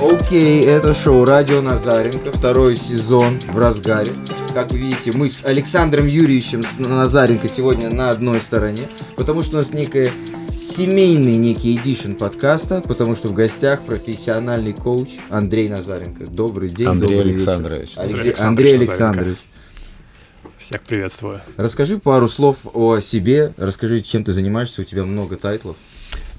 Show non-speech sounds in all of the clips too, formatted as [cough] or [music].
Окей, это шоу «Радио Назаренко», второй сезон в разгаре. Как вы видите, мы с Александром Юрьевичем Назаренко сегодня на одной стороне, потому что у нас некая семейный некий эдишн подкаста, потому что в гостях профессиональный коуч Андрей Назаренко. Добрый день, Андрей добрый Александрович. вечер. Андрей, Андрей Александрович. Всех приветствую. Расскажи пару слов о себе, расскажи, чем ты занимаешься, у тебя много тайтлов.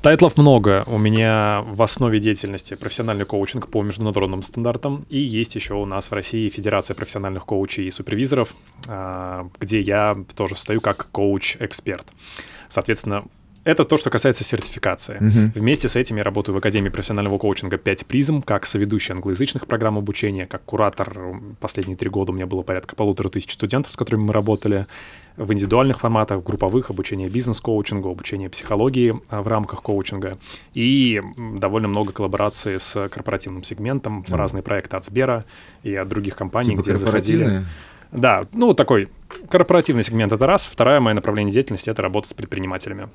Тайтлов много. У меня в основе деятельности профессиональный коучинг по международным стандартам. И есть еще у нас в России Федерация профессиональных коучей и супервизоров, а, где я тоже стою как коуч-эксперт. Соответственно, это то, что касается сертификации. Мгм. Вместе с этим я работаю в Академии профессионального коучинга 5 призм, как соведущий англоязычных программ обучения, как куратор. Последние три года у меня было порядка полутора тысяч студентов, с которыми мы работали в индивидуальных форматах, в групповых, обучение бизнес-коучингу, обучение психологии а, в рамках коучинга и довольно много коллабораций с корпоративным сегментом, в разные проекты от Сбера и от других компаний, Типа где заходили. Да, ну такой корпоративный сегмент это раз. Второе мое направление деятельности это работа с предпринимателями.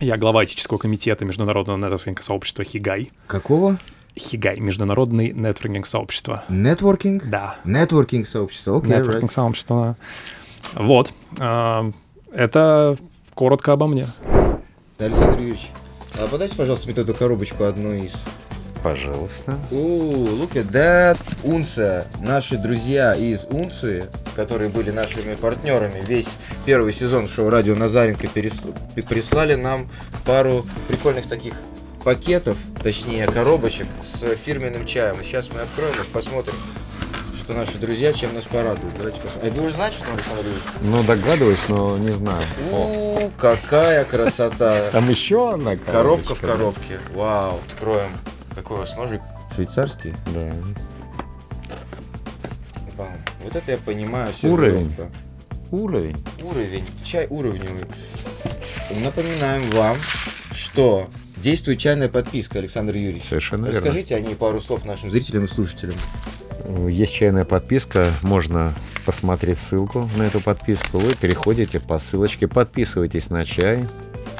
Я глава этического комитета международного нетворкинга сообщества Хигай. Какого? Хигай, международный нетворкинг сообщество. Нетворкинг? Да, Нетворкинг сообщество, окей, нетворкинг сообщество. да. Вот. а, Это коротко обо мне. Александр Юрьевич, а подайте, пожалуйста, мне эту коробочку одну из. Пожалуйста. Ooh, look at that. Унция. Наши друзья из Унции, которые были нашими партнерами весь первый сезон шоу «Радио Назаренко» перес- прислали нам пару прикольных таких пакетов, точнее коробочек с фирменным чаем. И сейчас мы откроем их, посмотрим, что наши друзья чем нас порадуют. Давайте посмотрим. А вы уже знаете, что Александр Юрьевич? Ну, догадываюсь, но не знаю. О, У, какая красота. там еще одна Коробка в коробочка. коробке. Вау. Откроем. Какой у вас ножик? Швейцарский? Да. Бам. Вот это я понимаю, Уровень. сервировка. Уровень. Уровень. Чай уровневый. Напоминаем вам, что действует чайная подписка, Александр Юрьевич. Совершенно верно. Расскажите о ней пару слов нашим зрителям и слушателям. Есть чайная подписка, можно посмотреть ссылку на эту подписку. Вы переходите по ссылочке, подписывайтесь на чай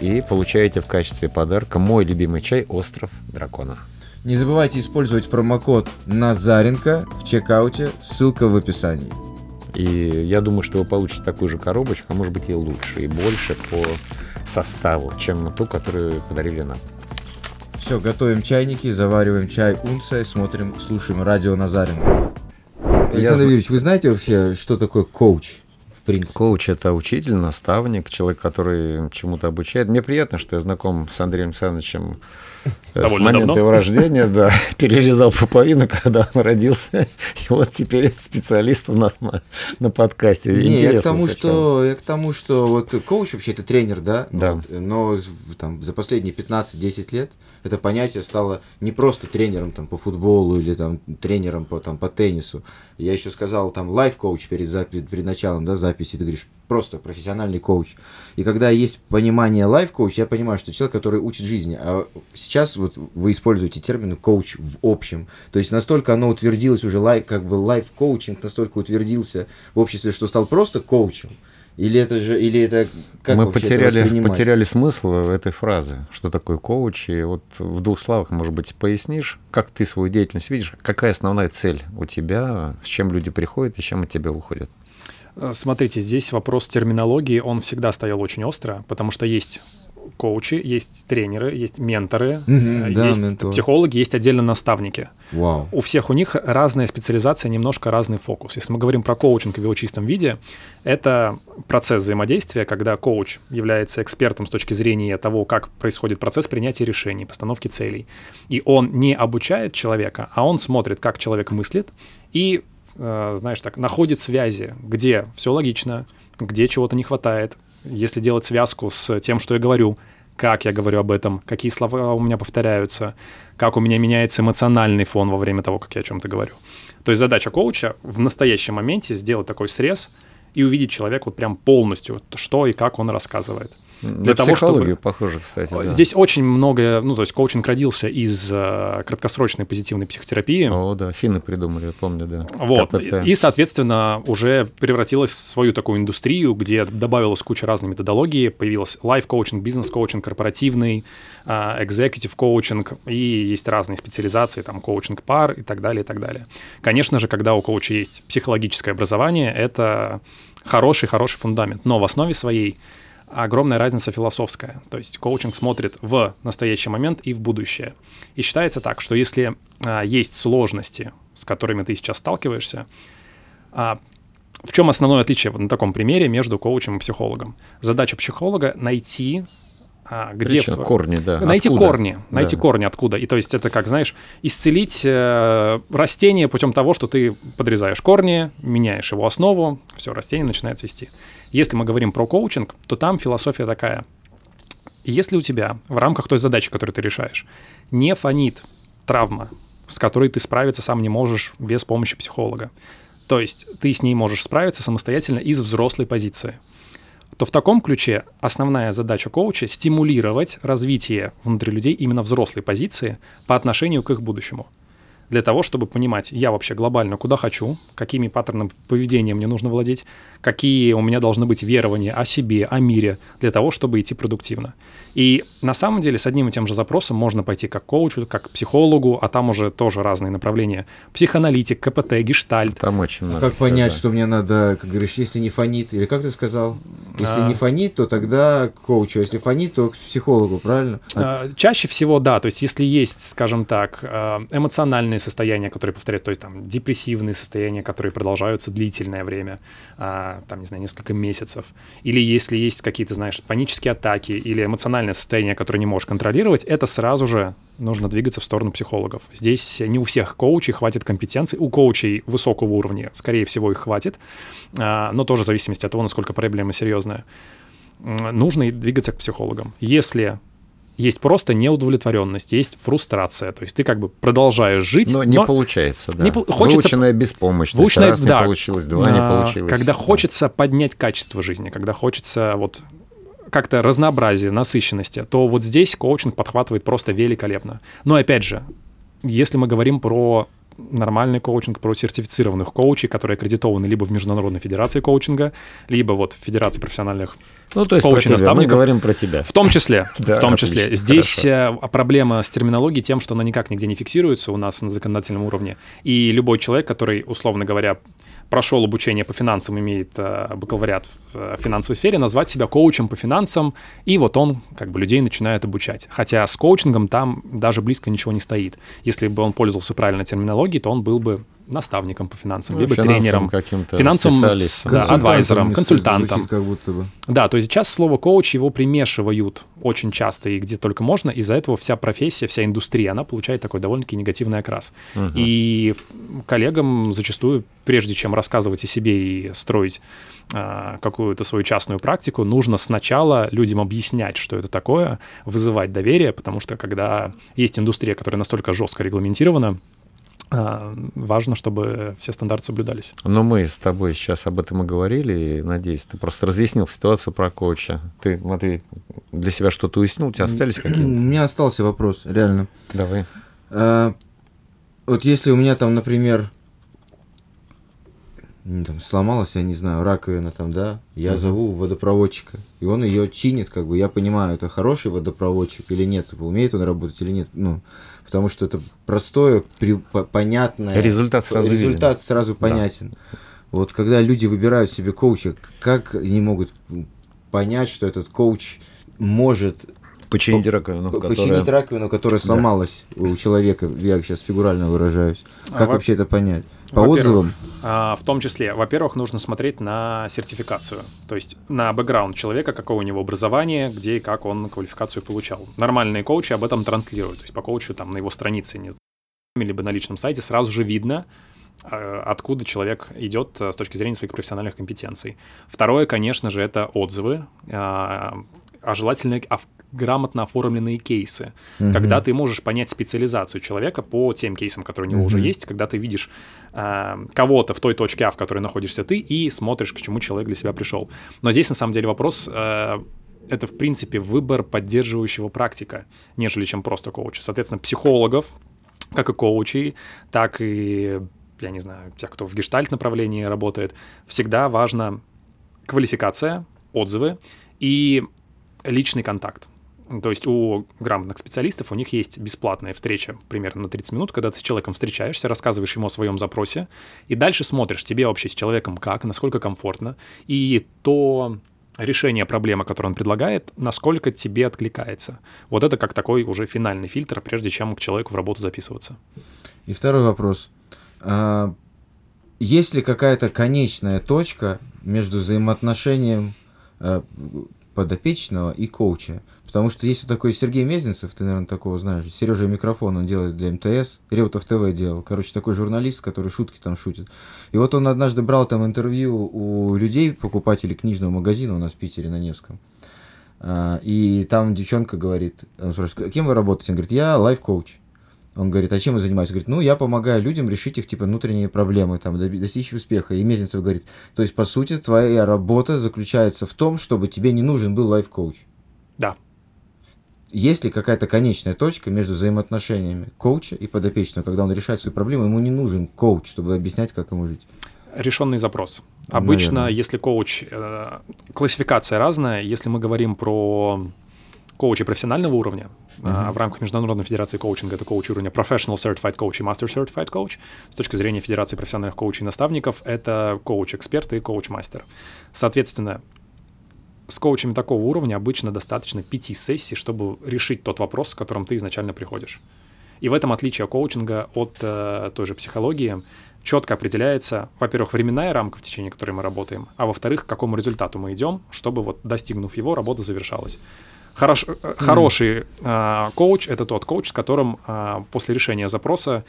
и получаете в качестве подарка мой любимый чай «Остров дракона». Не забывайте использовать промокод Назаренко в чекауте, ссылка в описании. И я думаю, что вы получите такую же коробочку, а может быть и лучше, и больше по составу, чем ту, которую подарили нам. Все, готовим чайники, завариваем чай унция, смотрим, слушаем радио Назаренко. Александр зна- Юрьевич, вы знаете вообще, что такое коуч? В принципе. Коуч – это учитель, наставник, человек, который чему-то обучает. Мне приятно, что я знаком с Андреем Александровичем э, с Довольно момента давно. его рождения, да, [laughs] перерезал пуповину, когда он родился, и вот теперь специалист у нас на, на подкасте. Не, я к Интересно тому, совершенно. что я к тому, что вот коуч вообще это тренер, да? Да. Вот, но з- в- там, за последние 15-10 лет это понятие стало не просто тренером там, по футболу или там тренером по, там, по теннису. Я еще сказал там лайф-коуч перед, запи- перед началом да, записи, ты говоришь просто профессиональный коуч. И когда есть понимание лайф-коуч, я понимаю, что человек, который учит жизни. А сейчас вот вы используете термин коуч в общем. То есть настолько оно утвердилось уже, лайф, как бы лайф-коучинг настолько утвердился в обществе, что стал просто коучем. Или это же, или это как Мы это потеряли, воспринимать? потеряли смысл этой фразы, что такое коуч. И вот в двух словах, может быть, пояснишь, как ты свою деятельность видишь, какая основная цель у тебя, с чем люди приходят и с чем от тебя уходят. Э, Смотрите, здесь вопрос терминологии, он всегда стоял очень остро, потому что есть коучи, есть тренеры, есть менторы, э, да, есть ментор. психологи, есть отдельно наставники. Вау. У всех у них разная специализация, немножко разный фокус. Если мы говорим про коучинг в его чистом виде, это процесс взаимодействия, когда коуч является экспертом с точки зрения того, как происходит процесс принятия решений, постановки целей. И он не обучает человека, а он смотрит, как человек мыслит, и, э, знаешь так, находит связи, где все логично, где чего-то не хватает. Если делать связку с тем, что я говорю, как я говорю об этом, какие слова у меня повторяются, как у меня меняется эмоциональный фон во время того, как я о чем-то говорю. То есть задача коуча в настоящем моменте сделать такой срез и увидеть человека вот прям полностью, что и как он рассказывает. Для того, чтобы... похоже, кстати. Да. Здесь очень много, ну, то есть коучинг родился из uh, краткосрочной позитивной психотерапии. О, да, финны придумали, я помню, да. Вот, КПТ. и, соответственно, уже превратилась в свою такую индустрию, где добавилась куча разной методологии, появился лайф-коучинг, бизнес-коучинг, корпоративный, executive коучинг, и есть разные специализации, там, коучинг пар и так далее, и так далее. Конечно же, когда у коуча есть психологическое образование, это хороший-хороший фундамент, но в основе своей огромная разница философская. То есть коучинг смотрит в настоящий момент и в будущее. И считается так, что если а, есть сложности, с которыми ты сейчас сталкиваешься, а, в чем основное отличие вот на таком примере между коучем и психологом? Задача психолога найти а, где Причина, в... корни, да. Найти откуда? корни, найти да. корни откуда. И то есть это как, знаешь, исцелить э, растение путем того, что ты подрезаешь корни, меняешь его основу, все, растение начинает цвести. Если мы говорим про коучинг, то там философия такая. Если у тебя в рамках той задачи, которую ты решаешь, не фонит травма, с которой ты справиться сам не можешь без помощи психолога, то есть ты с ней можешь справиться самостоятельно из взрослой позиции, то в таком ключе основная задача коуча — стимулировать развитие внутри людей именно взрослой позиции по отношению к их будущему для того, чтобы понимать, я вообще глобально куда хочу, какими паттернами поведения мне нужно владеть, какие у меня должны быть верования о себе, о мире, для того, чтобы идти продуктивно. И на самом деле с одним и тем же запросом можно пойти как к коучу, как к психологу, а там уже тоже разные направления. Психоаналитик, КПТ, гештальт. Там очень много. А как всего, понять, да. что мне надо, как говоришь, если не фонит, или как ты сказал? Если а... не фонит, то тогда к коучу, а если фонит, то к психологу, правильно? А... Чаще всего, да. То есть если есть, скажем так, э, эмоциональные состояния, которые повторяют, то есть там депрессивные состояния, которые продолжаются длительное время, там, не знаю, несколько месяцев, или если есть какие-то, знаешь, панические атаки или эмоциональное состояние, которое не можешь контролировать, это сразу же нужно двигаться в сторону психологов. Здесь не у всех коучей хватит компетенций. У коучей высокого уровня, скорее всего, их хватит, а, но тоже в зависимости от того, насколько проблема серьезная. Нужно двигаться к психологам. Если есть просто неудовлетворенность, есть фрустрация. То есть ты как бы продолжаешь жить. Но не но получается, да. Не, хочется... Выученная беспомощность. Выученная, Раз да, не получилось, два а, не получилось. Когда да. хочется поднять качество жизни, когда хочется вот как-то разнообразие, насыщенности, то вот здесь коучинг подхватывает просто великолепно. Но опять же, если мы говорим про нормальный коучинг, про сертифицированных коучей, которые аккредитованы либо в Международной Федерации коучинга, либо вот в Федерации профессиональных ну, то есть коучей про тебя. Мы говорим про тебя. В том числе, [laughs] в том числе. Здесь э, проблема с терминологией тем, что она никак нигде не фиксируется у нас на законодательном уровне. И любой человек, который, условно говоря, прошел обучение по финансам, имеет э, бакалавриат в э, финансовой сфере, назвать себя коучем по финансам, и вот он как бы людей начинает обучать. Хотя с коучингом там даже близко ничего не стоит. Если бы он пользовался правильной терминологией, то он был бы наставником по финансам, ну, либо тренером, каким-то финансовым да, адвайзером, консультантом. Как будто бы. Да, то есть сейчас слово коуч его примешивают очень часто и где только можно, из-за этого вся профессия, вся индустрия, она получает такой довольно-таки негативный окрас. Угу. И коллегам зачастую, прежде чем рассказывать о себе и строить а, какую-то свою частную практику, нужно сначала людям объяснять, что это такое, вызывать доверие, потому что когда есть индустрия, которая настолько жестко регламентирована, важно, чтобы все стандарты соблюдались. Но мы с тобой сейчас об этом и говорили, и, надеюсь, ты просто разъяснил ситуацию про коуча. Ты, смотри, для себя что-то уяснил, у тебя остались какие-то? У меня остался вопрос, реально. Давай. А, вот если у меня там, например, там сломалась, я не знаю, раковина там, да, я угу. зову водопроводчика, и он ее чинит, как бы, я понимаю, это хороший водопроводчик или нет, умеет он работать или нет, ну, потому что это простое, при, понятное. Результат сразу Результат виден. сразу понятен. Да. Вот когда люди выбирают себе коуча, как они могут понять, что этот коуч может Починить раковину, которая... Починить раковину, которая сломалась да. у человека, я сейчас фигурально выражаюсь. А как а, вообще это понять? По отзывам? А, в том числе, во-первых, нужно смотреть на сертификацию, то есть на бэкграунд человека, какое у него образование, где и как он квалификацию получал. Нормальные коучи об этом транслируют, то есть по коучу там на его странице не либо на личном сайте сразу же видно, а, откуда человек идет э, с точки зрения своих профессиональных компетенций. Второе, конечно же, это отзывы, а, а желательно грамотно оформленные кейсы, угу. когда ты можешь понять специализацию человека по тем кейсам, которые у него угу. уже есть, когда ты видишь э, кого-то в той точке А, в которой находишься ты, и смотришь, к чему человек для себя пришел. Но здесь на самом деле вопрос э, это, в принципе, выбор поддерживающего практика, нежели чем просто коуча. Соответственно, психологов, как и коучей, так и, я не знаю, тех, кто в гештальт направлении работает, всегда важна квалификация, отзывы и личный контакт. То есть у грамотных специалистов у них есть бесплатная встреча примерно на 30 минут, когда ты с человеком встречаешься, рассказываешь ему о своем запросе, и дальше смотришь, тебе вообще с человеком как, насколько комфортно, и то решение проблемы, которое он предлагает, насколько тебе откликается. Вот это как такой уже финальный фильтр, прежде чем к человеку в работу записываться. И второй вопрос. А, есть ли какая-то конечная точка между взаимоотношением а, подопечного и коуча? Потому что есть вот такой Сергей Мезенцев, ты, наверное, такого знаешь. Сережа микрофон он делает для МТС. Реутов ТВ делал. Короче, такой журналист, который шутки там шутит. И вот он однажды брал там интервью у людей, покупателей книжного магазина у нас в Питере на Невском. А, и там девчонка говорит, он спрашивает, кем вы работаете? Он говорит, я лайф-коуч. Он говорит, а чем вы занимаетесь? Говорит, ну, я помогаю людям решить их, типа, внутренние проблемы, там, достичь успеха. И Мезенцев говорит, то есть, по сути, твоя работа заключается в том, чтобы тебе не нужен был лайф-коуч. Да есть ли какая-то конечная точка между взаимоотношениями коуча и подопечного, когда он решает свои проблемы, ему не нужен коуч, чтобы объяснять, как ему жить? Решенный запрос. Обычно, Наверное. если коуч... Э, классификация разная. Если мы говорим про коуча профессионального уровня, uh-huh. в рамках Международной Федерации коучинга это коуч уровня Professional Certified Coach и Master Certified Coach. С точки зрения Федерации профессиональных коучей и наставников, это коуч-эксперт и коуч-мастер. Соответственно, с коучами такого уровня обычно достаточно пяти сессий, чтобы решить тот вопрос, с которым ты изначально приходишь. И в этом отличие коучинга от э, той же психологии четко определяется, во-первых, временная рамка, в течение которой мы работаем, а во-вторых, к какому результату мы идем, чтобы вот достигнув его, работа завершалась. Хорош, mm. Хороший э, коуч — это тот коуч, с которым э, после решения запроса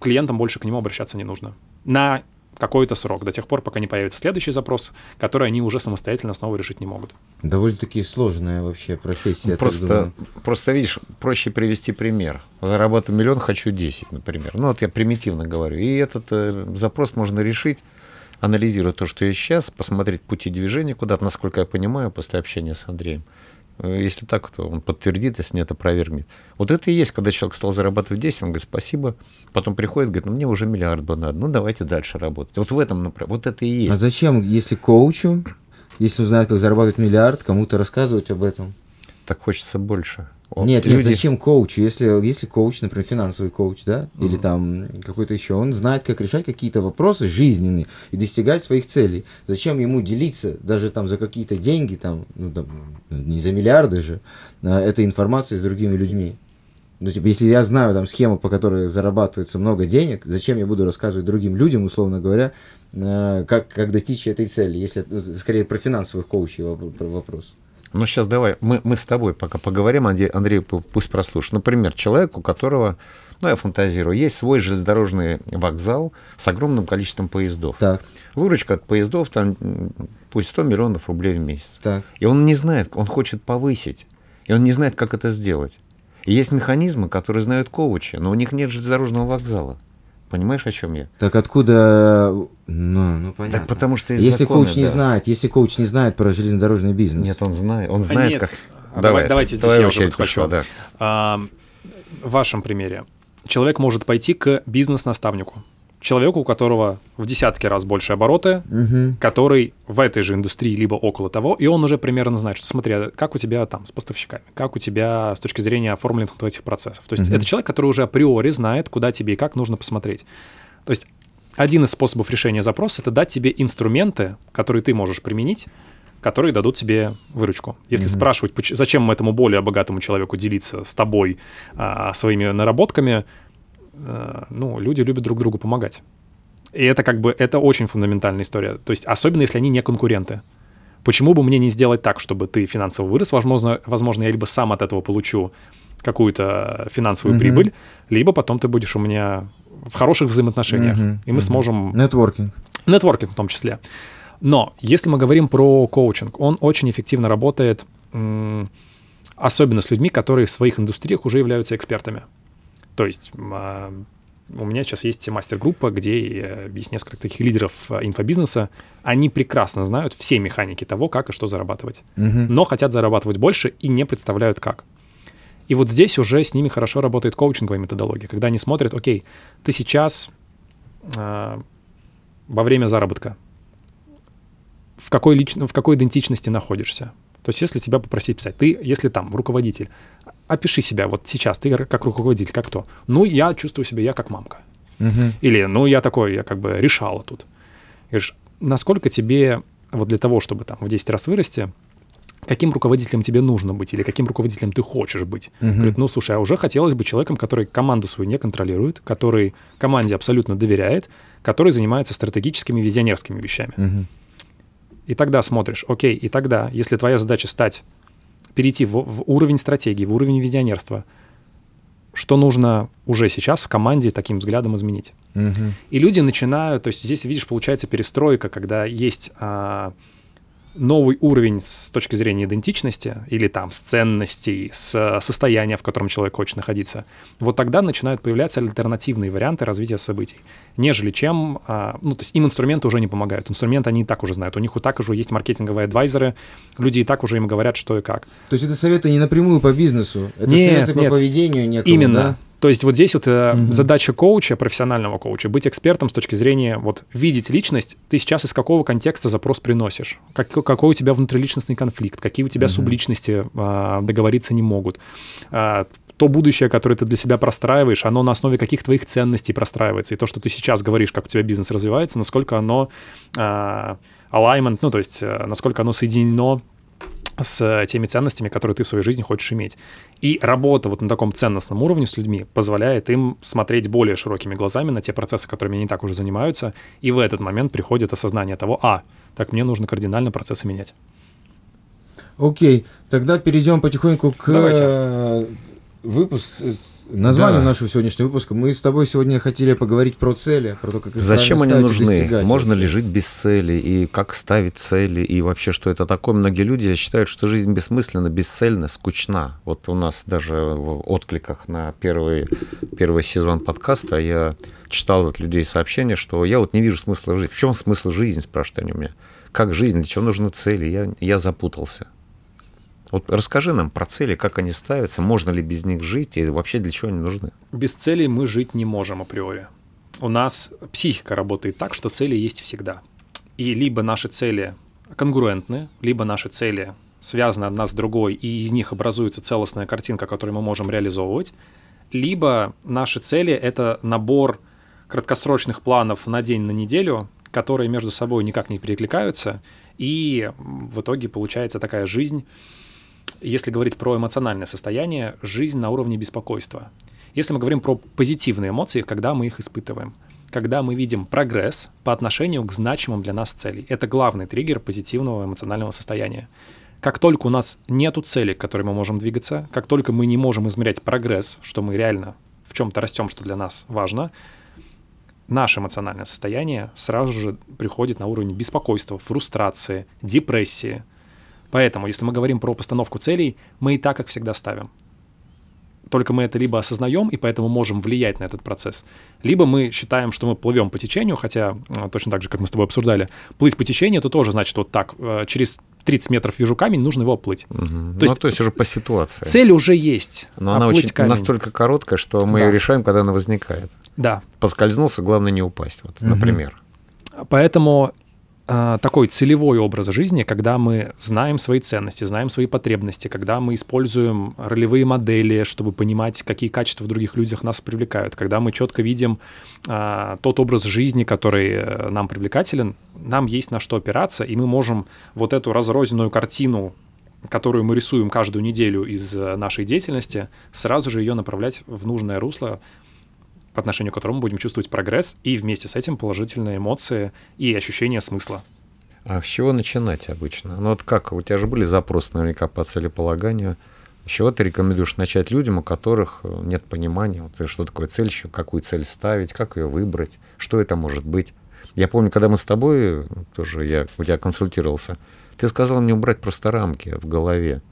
клиентам больше к нему обращаться не нужно. На какой-то срок, до тех пор, пока не появится следующий запрос, который они уже самостоятельно снова решить не могут. Довольно-таки сложная вообще профессия. Просто, просто видишь, проще привести пример. Заработаю миллион, хочу 10, например. Ну вот я примитивно говорю. И этот э, запрос можно решить, анализируя то, что есть сейчас, посмотреть пути движения куда-то, насколько я понимаю, после общения с Андреем. Э, если так, то он подтвердит, если нет, опровергнет. Вот это и есть, когда человек стал зарабатывать 10, он говорит, спасибо. Потом приходит, говорит, ну мне уже миллиард бы надо, ну давайте дальше работать. Вот в этом направлении, вот это и есть. А зачем, если коучу, если узнает, как зарабатывать миллиард, кому-то рассказывать об этом? Так хочется больше. Вот нет, люди... нет, зачем коучу? Если, если коуч, например, финансовый коуч, да, mm-hmm. или там какой-то еще, он знает, как решать какие-то вопросы жизненные и достигать своих целей. Зачем ему делиться даже там за какие-то деньги, там, ну, там, не за миллиарды же, а, этой информацией с другими людьми? Ну, типа, если я знаю там схему, по которой зарабатывается много денег, зачем я буду рассказывать другим людям, условно говоря, а, как, как достичь этой цели, если ну, скорее про финансовых коучей вопрос. Ну, сейчас давай, мы, мы с тобой пока поговорим, Андрей, Андрей пусть прослушает. Например, человек, у которого, ну, я фантазирую, есть свой железнодорожный вокзал с огромным количеством поездов. Так. Выручка от поездов, там, пусть 100 миллионов рублей в месяц. Так. И он не знает, он хочет повысить, и он не знает, как это сделать. И есть механизмы, которые знают коучи, но у них нет железнодорожного вокзала. Понимаешь, о чем я? Так откуда... Ну, ну понятно. Так потому что Если законы, коуч не да. знает, если коуч не знает про железнодорожный бизнес. Нет, он знает, он знает, а нет. как... А давай, давайте здесь я уже хочу. Да. А, в вашем примере человек может пойти к бизнес-наставнику человеку, у которого в десятки раз больше обороты, угу. который в этой же индустрии либо около того, и он уже примерно знает, что смотри, как у тебя там с поставщиками, как у тебя с точки зрения оформленных этих процессов. То есть угу. это человек, который уже априори знает, куда тебе и как нужно посмотреть. То есть один из способов решения запроса — это дать тебе инструменты, которые ты можешь применить, которые дадут тебе выручку. Если mm-hmm. спрашивать, зачем этому более богатому человеку делиться с тобой а, своими наработками, ну, люди любят друг другу помогать. И это как бы, это очень фундаментальная история. То есть, особенно если они не конкуренты. Почему бы мне не сделать так, чтобы ты финансово вырос? Возможно, возможно я либо сам от этого получу какую-то финансовую mm-hmm. прибыль, либо потом ты будешь у меня в хороших взаимоотношениях, mm-hmm. и мы mm-hmm. сможем... Нетворкинг. Нетворкинг в том числе. Но если мы говорим про коучинг, он очень эффективно работает, особенно с людьми, которые в своих индустриях уже являются экспертами. То есть а, у меня сейчас есть мастер-группа, где есть несколько таких лидеров э, инфобизнеса. Они прекрасно знают все механики того, как и что зарабатывать. Мгм. Но хотят зарабатывать больше и не представляют как. И вот здесь уже с ними хорошо работает коучинговая методология, когда они смотрят, окей, ты сейчас а, во время заработка в какой, лично, в какой идентичности находишься. То есть если тебя попросить писать, ты, если там руководитель, опиши себя вот сейчас, ты как руководитель, как кто? Ну, я чувствую себя, я как мамка. Мгм. Или, ну, я такой, я как бы решала тут. Говоришь, насколько тебе, вот для того, чтобы там в 10 раз вырасти, каким руководителем тебе нужно быть или каким руководителем ты хочешь быть? Мгм. Говорит, ну, слушай, а уже хотелось бы человеком, который команду свою не контролирует, который команде абсолютно доверяет, который занимается стратегическими визионерскими вещами. Мгм. И тогда смотришь, окей, и тогда, если твоя задача стать, перейти в, в уровень стратегии, в уровень визионерства, что нужно уже сейчас в команде таким взглядом изменить? Мгм. И люди начинают, то есть здесь, видишь, получается перестройка, когда есть а, новый уровень с точки зрения идентичности или там с ценностей, с а, состояния, в котором человек хочет находиться. Вот тогда начинают появляться альтернативные варианты развития событий, нежели чем, а, ну, то есть им инструменты уже не помогают. Инструменты они и так уже знают. У них и так уже есть маркетинговые адвайзеры, люди и так уже им говорят, что и как. То есть это советы не напрямую по бизнесу, это Нет, советы по нет. поведению некому, Именно. да? То есть вот здесь вот э, Мгм. задача коуча, профессионального коуча, быть экспертом с точки зрения вот видеть личность, ты сейчас из какого контекста запрос приносишь, как, какой у тебя внутриличностный конфликт, какие у тебя Мгм. субличности а, договориться не могут. А, то будущее, которое ты для себя простраиваешь, оно на основе каких твоих ценностей простраивается. И то, что ты сейчас говоришь, как у тебя бизнес развивается, насколько оно а, alignment, ну то есть э, насколько оно соединено с теми ценностями, которые ты в своей жизни хочешь иметь. И работа вот на таком ценностном уровне с людьми позволяет им смотреть более широкими глазами на те процессы, которыми они так уже занимаются, и в этот момент приходит осознание того, а, так мне нужно кардинально процессы менять. Окей, тогда перейдем потихоньку к Давайте. э, выпуск, э, названию Да. нашего сегодняшнего выпуска. Мы с тобой сегодня хотели поговорить про цели, про то, как их Зачем они нужны? Можно ли жить без цели? И как ставить цели? И вообще, что это такое? Многие люди считают, что жизнь бессмысленна, бесцельна, скучна. Вот у нас даже в откликах на первый, первый сезон подкаста я читал от людей сообщения, что я вот не вижу смысла в жизни. В чем смысл жизни, спрашивают они у меня. Как жизнь? Для чего нужны цели? Я, я запутался. Вот расскажи нам про цели, как они ставятся, можно ли без них жить и вообще для чего они нужны? Без целей мы жить не можем априори. У нас психика работает так, что цели есть всегда. И либо наши цели конгруентны, либо наши цели связаны одна с другой, и из них образуется целостная картинка, которую мы можем реализовывать, либо наши цели — это набор краткосрочных планов на день, на неделю, которые между собой никак не перекликаются, и в итоге получается такая жизнь, если говорить про эмоциональное состояние, жизнь на уровне беспокойства. Если мы говорим про позитивные эмоции, когда мы их испытываем, когда мы видим прогресс по отношению к значимым для нас целей. Это главный триггер позитивного эмоционального состояния. Как только у нас нету цели, к которой мы можем двигаться, как только мы не можем измерять прогресс, что мы реально в чем-то растем, что для нас важно, наше эмоциональное состояние сразу же приходит на уровень беспокойства, фрустрации, депрессии. Поэтому, если мы говорим про постановку целей, мы и так, как всегда, ставим. Только мы это либо осознаем и поэтому можем влиять на этот процесс, либо мы считаем, что мы плывем по течению, хотя э, точно так же, как мы с тобой обсуждали, плыть по течению, это тоже значит вот так, э, через 30 метров вижу камень, нужно его оплыть. Мгм. То ну, есть то есть уже по ситуации. Цель уже есть. Но она очень камень. настолько короткая, что мы Да. ее решаем, когда она возникает. Да. Поскользнулся, главное не упасть, вот, Мгм. например. Поэтому а, такой целевой образ жизни, когда мы знаем свои ценности, знаем свои потребности, когда мы используем ролевые модели, чтобы понимать, какие качества в других людях нас привлекают, когда мы четко видим а, тот образ жизни, который э, нам привлекателен, нам есть на что опираться, и мы можем вот эту разрозненную картину которую мы рисуем каждую неделю из э, нашей деятельности, сразу же ее направлять в нужное русло, по отношению к которому будем чувствовать прогресс и вместе с этим положительные эмоции и ощущение смысла. А с чего начинать обычно? Ну вот как, у тебя же были запросы наверняка по целеполаганию. С чего ты рекомендуешь начать людям, у которых э, нет понимания, вот, что такое цель, еще какую цель ставить, как ее выбрать, что это может быть? Я помню, когда мы с тобой, э, тоже я у тебя консультировался, ты сказал мне убрать просто рамки в голове.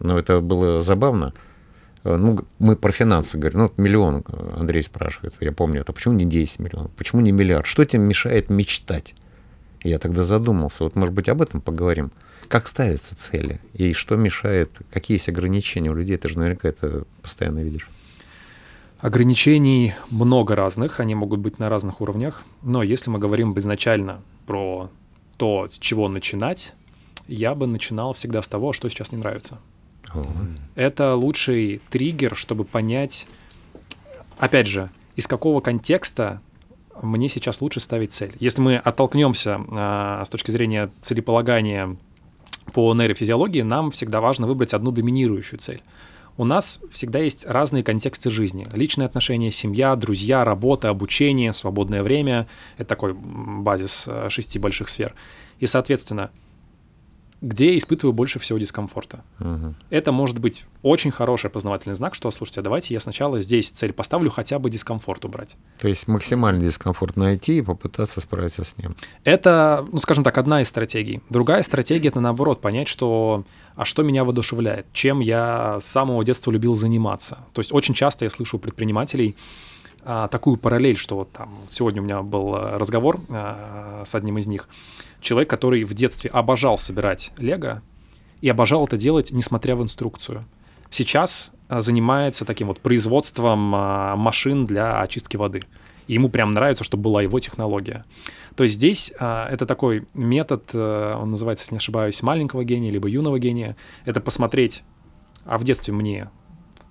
Но это было забавно. Э, ну, мы про финансы говорим, ну, вот миллион, э, Андрей спрашивает, я помню это, почему не 10 миллионов, почему не миллиард, что тебе мешает мечтать? Я тогда задумался, вот, может быть, об этом поговорим. Как ставятся цели? И что мешает, какие есть ограничения у людей, ты же наверняка это постоянно видишь. Ограничений много разных, они могут быть на разных уровнях, но если мы говорим изначально про то, с чего начинать, я бы начинал всегда с того, что сейчас не нравится. Это лучший триггер, чтобы понять, опять же, из какого контекста мне сейчас лучше ставить цель. Если мы оттолкнемся а, с точки зрения целеполагания по нейрофизиологии, нам всегда важно выбрать одну доминирующую цель. У нас всегда есть разные контексты жизни. Личные отношения, семья, друзья, работа, обучение, свободное время. Это такой базис э, шести больших сфер. И, соответственно, где испытываю больше всего дискомфорта. Мгм. Это может быть очень хороший познавательный знак, что, слушайте, давайте я сначала здесь цель поставлю, хотя бы дискомфорт убрать. То есть максимальный дискомфорт найти и попытаться справиться с ним. Это, ну, скажем так, одна из стратегий. Другая стратегия — это, наоборот, понять, что а что меня воодушевляет, чем я с самого детства любил заниматься. То есть очень часто я слышу у предпринимателей а, такую параллель, что вот там сегодня у меня был а, разговор а, с одним из них. Человек, который в детстве обожал собирать лего и обожал это делать, несмотря в инструкцию. Сейчас а, занимается таким вот производством а, машин для очистки воды. И ему прям нравится, чтобы была его технология. То есть здесь а, это такой метод, э, он называется, если не ошибаюсь, маленького гения, либо юного гения. Это посмотреть, а в детстве мне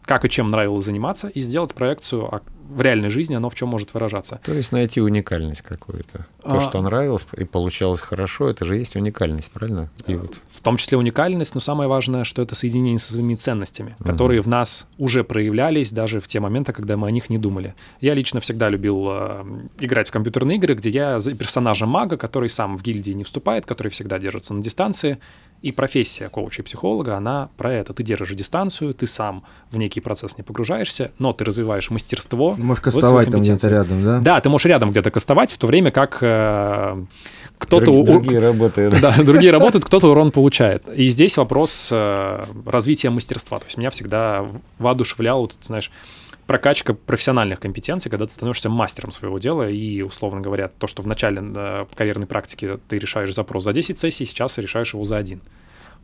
как и чем нравилось заниматься, и сделать проекцию а в реальной жизни, оно в чем может выражаться. То есть найти уникальность какую-то. То, А. что нравилось и получалось хорошо, это же есть уникальность, правильно? И вот В том числе уникальность, но самое важное, что это соединение с своими ценностями, которые в нас уже проявлялись даже в те моменты, когда мы о них не думали. Я лично всегда любил э, играть в компьютерные игры, где я за персонажа мага, который сам в гильдии не вступает, который всегда держится на дистанции. И профессия коуча и психолога, она про это. Ты держишь дистанцию, ты сам в некий процесс не погружаешься, но ты развиваешь мастерство. Можешь кастовать там где-то рядом, да? Да, ты можешь рядом где-то кастовать, в то время как э, кто-то... друг- у- другие работают. [laughs] да, другие работают, кто-то урон получает. И здесь вопрос э, развития мастерства. То есть меня всегда воодушевлял, вот, ты знаешь, прокачка профессиональных компетенций, когда ты становишься мастером своего дела, и, условно говоря, то, что в начале э, карьерной практики ты решаешь запрос за 10 сессий, сейчас решаешь его за один.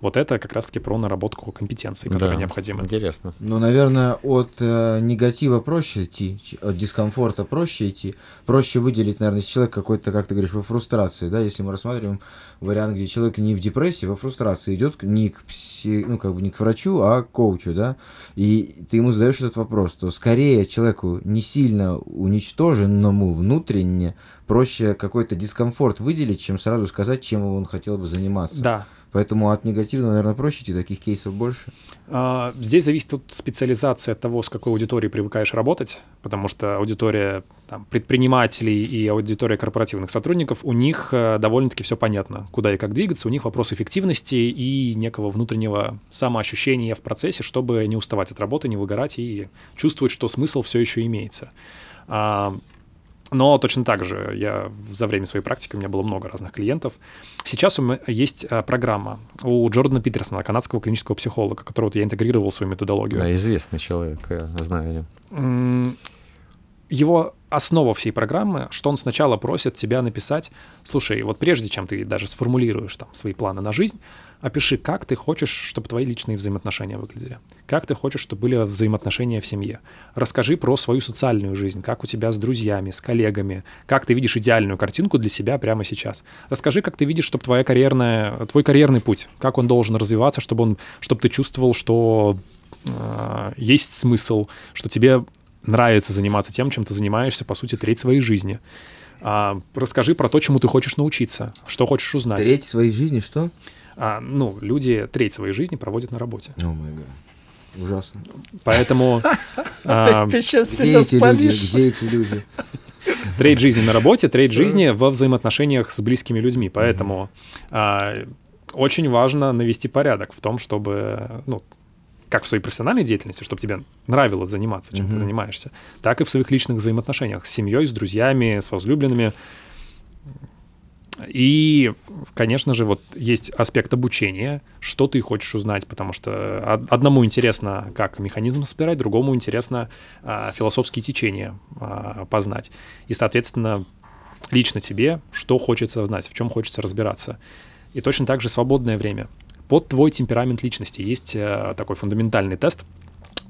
Вот это как раз-таки про наработку компетенций, которые Да, необходимы. Интересно. Ну, наверное, от э, негатива проще идти, от дискомфорта проще идти. Проще выделить, наверное, человек какой-то, как ты говоришь, во фрустрации, да, если мы рассматриваем вариант, где человек не в депрессии, во фрустрации идет не к пси, ну, как бы не к врачу, а к коучу, да, и ты ему задаешь этот вопрос, то скорее человеку не сильно уничтоженному внутренне проще какой-то дискомфорт выделить, чем сразу сказать, чем он хотел бы заниматься. Да. Поэтому от негативного, наверное, проще идти, таких кейсов больше. А, Здесь зависит от специализации, от того, с какой аудиторией привыкаешь работать, потому что аудитория там, предпринимателей и аудитория корпоративных сотрудников, у них э, довольно-таки все понятно, куда и как двигаться, у них вопрос эффективности и некого внутреннего самоощущения в процессе, чтобы не уставать от работы, не выгорать и чувствовать, что смысл все еще имеется. А, Но точно так же я за время своей практики, у меня было много разных клиентов. Сейчас у меня есть а, программа у Джордана Питерсона, канадского клинического психолога, которого я интегрировал в свою методологию. Да, известный человек, я знаю. его. Его основа всей программы, что он сначала просит тебя написать, слушай, вот прежде чем ты даже сформулируешь там свои планы на жизнь, опиши, как ты хочешь, чтобы твои личные взаимоотношения выглядели, как ты хочешь, чтобы были взаимоотношения в семье. Расскажи про свою социальную жизнь, как у тебя с друзьями, с коллегами, как ты видишь идеальную картинку для себя прямо сейчас. Расскажи, как ты видишь, чтобы твоя карьерная, твой карьерный путь, как он должен развиваться, чтобы он, чтобы ты чувствовал, что э, есть смысл, что тебе нравится заниматься тем, чем ты занимаешься, по сути, треть своей жизни. А, расскажи про то, чему ты хочешь научиться, что хочешь узнать. Треть своей жизни что? А, ну, люди треть своей жизни проводят на работе. О май гад. Ужасно. Поэтому [laughs] а, сейчас Где эти люди? Где эти люди? треть жизни на работе, треть жизни во взаимоотношениях с близкими людьми. Поэтому а, очень важно навести порядок в том, чтобы, ну, как в своей профессиональной деятельности, чтобы тебе нравилось заниматься, чем ты Мгм. занимаешься, так и в своих личных взаимоотношениях с семьей, с друзьями, с возлюбленными. И, конечно же, вот есть аспект обучения, что ты хочешь узнать, потому что одному интересно, как механизм собирать, другому интересно а, философские течения а, познать. И, соответственно, лично тебе, что хочется знать, в чем хочется разбираться. И точно так же свободное время. Под твой темперамент личности есть э, такой фундаментальный тест —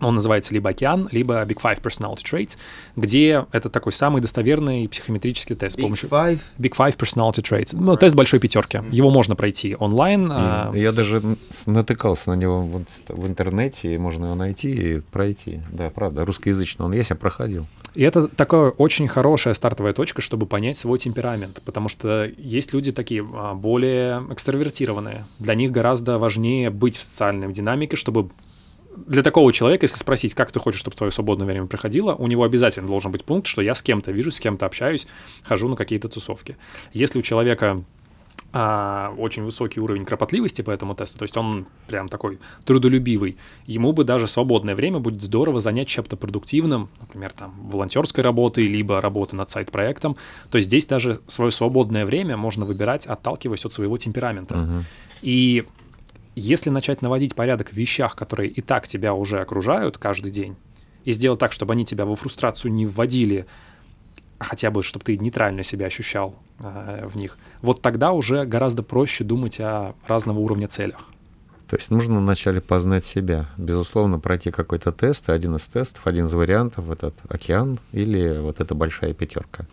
он называется либо «Океан», либо Big Five Personality Traits, где это такой самый достоверный психометрический тест. Big помощью... Five? Big Five Personality Traits. Ну, тест большой пятерки. Его можно пройти онлайн. Я, а... я даже натыкался на него в, в интернете, можно его найти и пройти. Да, правда, русскоязычный он есть, я проходил. И это такая очень хорошая стартовая точка, чтобы понять свой темперамент, потому что есть люди такие а, более экстравертированные. Для них гораздо важнее быть в социальной динамике, чтобы для такого человека, если спросить, как ты хочешь, чтобы твое свободное время проходило, у него обязательно должен быть пункт, что я с кем-то вижу, с кем-то общаюсь, хожу на какие-то тусовки. Если у человека а, очень высокий уровень кропотливости по этому тесту, то есть он прям такой трудолюбивый, ему бы даже свободное время будет здорово занять чем-то продуктивным, например, там, волонтерской работой, либо работы над сайт-проектом. То есть здесь даже свое свободное время можно выбирать, отталкиваясь от своего темперамента. Uh-huh. И если начать наводить порядок в вещах, которые и так тебя уже окружают каждый день, и сделать так, чтобы они тебя во фрустрацию не вводили, а хотя бы, чтобы ты нейтрально себя ощущал э, в них, вот тогда уже гораздо проще думать о разного уровня целях. То есть нужно вначале познать себя. Безусловно, пройти какой-то тест, один из тестов, один из вариантов, этот океан или вот эта большая пятерка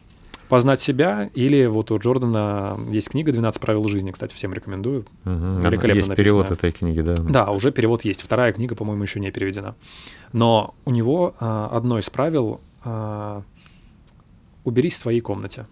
познать себя, или вот у Джордана есть книга «12 правил жизни», кстати, всем рекомендую. Угу, Великолепно есть написано. перевод этой книги, да? Да, уже перевод есть. Вторая книга, по-моему, еще не переведена. Но у него а, одно из правил а, «уберись в своей комнате».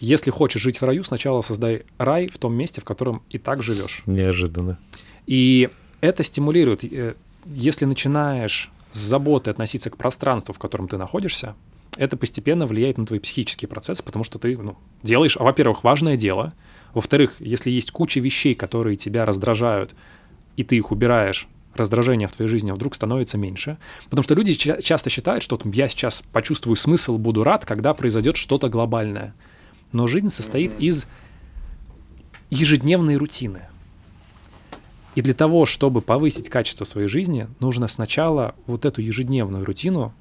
Если хочешь жить в раю, сначала создай рай в том месте, в котором и так живешь. Неожиданно. И это стимулирует. Э, если начинаешь с заботы относиться к пространству, в котором ты находишься, это постепенно влияет на твои психические процессы, потому что ты ну, делаешь, а, во-первых, важное дело, во-вторых, если есть куча вещей, которые тебя раздражают, и ты их убираешь, раздражение в твоей жизни вдруг становится меньше. Потому что люди ча- часто считают, что я сейчас почувствую смысл, буду рад, когда произойдет что-то глобальное. Но жизнь состоит mm-hmm. из ежедневной рутины. И для того, чтобы повысить качество своей жизни, нужно сначала вот эту ежедневную рутину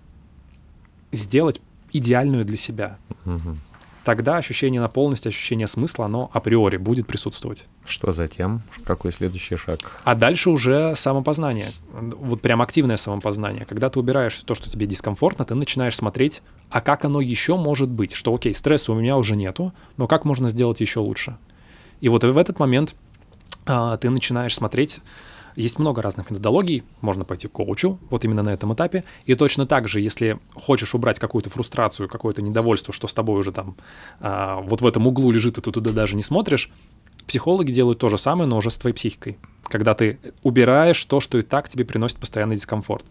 сделать идеальную для себя. Угу. Тогда ощущение наполненности, ощущение смысла, оно априори будет присутствовать. Что затем? Какой следующий шаг? А дальше уже самопознание. Вот прям активное самопознание. Когда ты убираешь то, что тебе дискомфортно, ты начинаешь смотреть, а как оно еще может быть. Что окей, стресса у меня уже нету, но как можно сделать еще лучше? И вот в этот момент а, ты начинаешь смотреть есть много разных методологий, можно пойти к коучу, вот именно на этом этапе. И точно так же, если хочешь убрать какую-то фрустрацию, какое-то недовольство, что с тобой уже там а, вот в этом углу лежит, и ты туда даже не смотришь, психологи делают то же самое, но уже с твоей психикой. Когда ты убираешь то, что и так тебе приносит постоянный дискомфорт.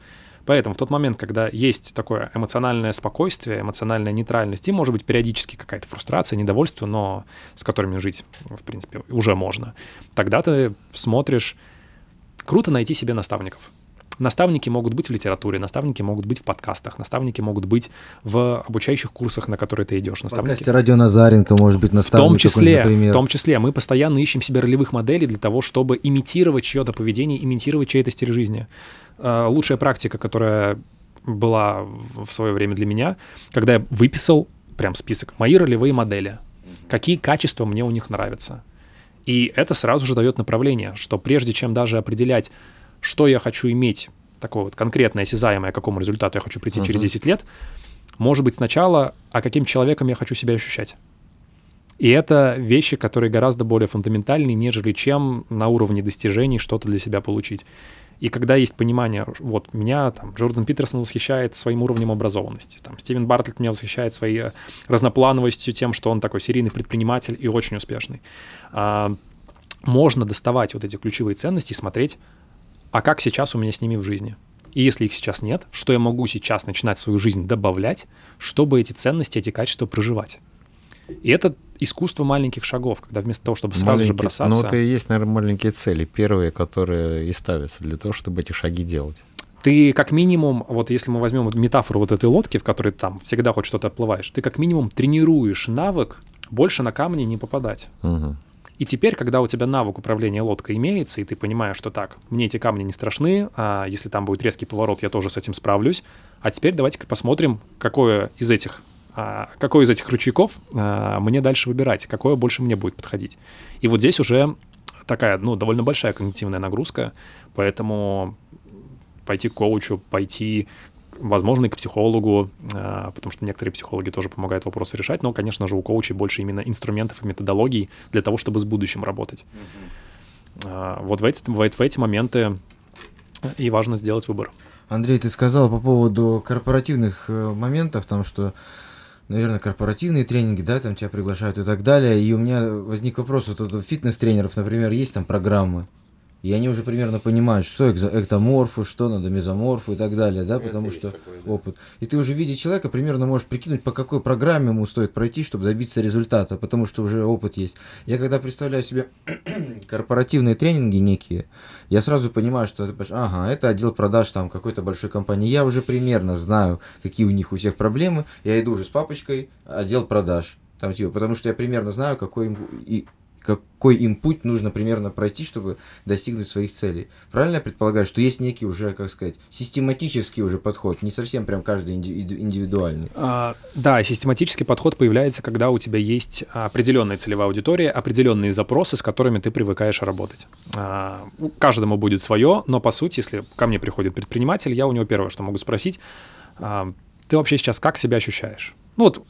Поэтому в тот момент, когда есть такое эмоциональное спокойствие, эмоциональная нейтральность, и, может быть, периодически какая-то фрустрация, недовольство, но с которыми жить, в принципе, уже можно, тогда ты смотришь Круто найти себе наставников. Наставники могут быть в литературе, наставники могут быть в подкастах, наставники могут быть в обучающих курсах, на которые ты идешь. Наставники... В подкасте Радио Назаренко может быть наставник. В том числе, в том числе мы постоянно ищем себе ролевых моделей для того, чтобы имитировать чье-то поведение, имитировать чей-то стиль жизни. А, лучшая практика, которая была в свое время для меня, когда я выписал прям список мои ролевые модели, какие качества мне у них нравятся и это сразу же дает направление, что прежде чем даже определять, что я хочу иметь, такое вот конкретное, осязаемое, к какому результату я хочу прийти uh-huh. через 10 лет, может быть сначала, а каким человеком я хочу себя ощущать. И это вещи, которые гораздо более фундаментальные, нежели чем на уровне достижений что-то для себя получить. И когда есть понимание, вот меня там Джордан Питерсон восхищает своим уровнем образованности, там Стивен Бартлетт меня восхищает своей э, разноплановостью, тем, что он такой серийный предприниматель и очень успешный. А, можно доставать вот эти ключевые ценности и смотреть, а как сейчас у меня с ними в жизни. И если их сейчас нет, что я могу сейчас начинать свою жизнь добавлять, чтобы эти ценности, эти качества проживать. И это искусство маленьких шагов, когда вместо того, чтобы сразу маленькие, же бросаться... Ну, это и есть, наверное, маленькие цели, первые, которые и ставятся для того, чтобы эти шаги делать. Ты как минимум, вот если мы возьмем метафору вот этой лодки, в которой там всегда хоть что-то отплываешь, ты как минимум тренируешь навык больше на камни не попадать. Мгм. И теперь, когда у тебя навык управления лодкой имеется, и ты понимаешь, что так, мне эти камни не страшны, а если там будет резкий поворот, я тоже с этим справлюсь. А теперь давайте-ка посмотрим, какое из этих, какой из этих ручейков а, мне дальше выбирать, какое больше мне будет подходить. И вот здесь уже такая, ну, довольно большая когнитивная нагрузка, поэтому пойти к коучу, пойти возможно, и к психологу, а, потому что некоторые психологи тоже помогают вопросы решать, но, конечно же, у коучей больше именно инструментов и методологий для того, чтобы с будущим работать. А, Вот в эти, в в эти моменты и важно сделать выбор. Андрей, ты сказал по поводу корпоративных э, моментов, там что, наверное, корпоративные тренинги, да, там тебя приглашают и так далее. И у меня возник вопрос, вот у фитнес-тренеров, например, есть там программы, и они уже примерно понимают, что эктоморфу, что надо мезоморфу и так далее, да, потому что опыт. И ты уже видя человека, примерно можешь прикинуть, по какой программе ему стоит пройти, чтобы добиться результата, потому что уже опыт есть. Я когда представляю себе [clears throat] корпоративные тренинги некие, я сразу понимаю, что ты ага, это отдел продаж там какой-то большой компании. Я уже примерно знаю, какие у них у всех проблемы. Я иду уже с папочкой, отдел продаж. Там, типа, потому что я примерно знаю, какой им, и, какой им путь нужно примерно пройти, чтобы достигнуть своих целей. Правильно я предполагаю, что есть некий уже, как сказать, систематический уже подход, не совсем прям каждый индивидуальный. А, Да, систематический подход появляется, когда у тебя есть определенная целевая аудитория, определенные запросы, с которыми ты привыкаешь работать. А, Каждому будет свое, но по сути, если ко мне приходит предприниматель, я у него первое, что могу спросить, а, ты вообще сейчас как себя ощущаешь? Ну вот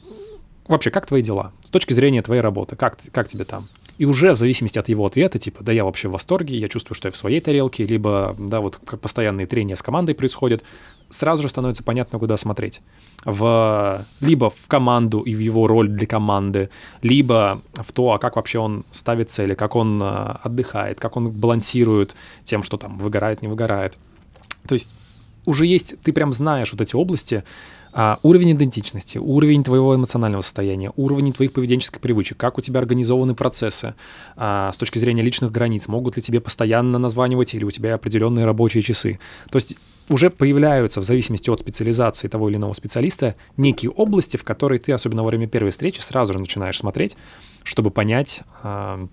вообще, как твои дела? С точки зрения твоей работы, как, как тебе там? И уже в зависимости от его ответа, типа, да я вообще в восторге, я чувствую, что я в своей тарелке, либо, да, вот как постоянные трения с командой происходят, сразу же становится понятно, куда смотреть. В, либо в команду и в его роль для команды, либо в то, а как вообще он ставит цели, как он а, отдыхает, как он балансирует тем, что там выгорает, не выгорает. То есть уже есть, ты прям знаешь вот эти области, а, уровень идентичности, уровень твоего эмоционального состояния, уровень твоих поведенческих привычек, как у тебя организованы процессы а, с точки зрения личных границ, могут ли тебе постоянно названивать или у тебя определенные рабочие часы. То есть уже появляются, в зависимости от специализации того или иного специалиста, некие области, в которые ты, особенно во время первой встречи, сразу же начинаешь смотреть, чтобы понять, а,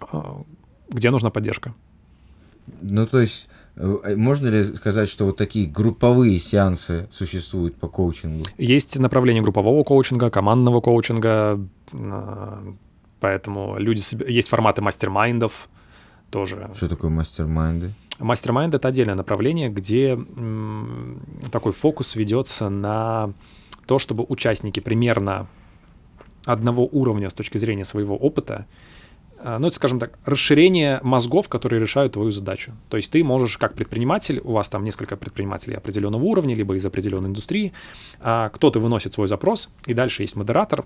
а, где нужна поддержка. Ну, то есть, э, можно ли сказать, что вот такие групповые сеансы существуют по коучингу? Есть направление группового коучинга, командного коучинга, а, поэтому люди... Есть форматы мастер-майндов тоже. Что такое мастер-майнды? Мастер-майнд — это отдельное направление, где такой фокус ведется на то, чтобы участники примерно одного уровня с точки зрения своего опыта, ну, это, скажем так, расширение мозгов, которые решают твою задачу. То есть ты можешь, как предприниматель, у вас там несколько предпринимателей определенного уровня, либо из определенной индустрии, а, кто-то выносит свой запрос, и дальше есть модератор,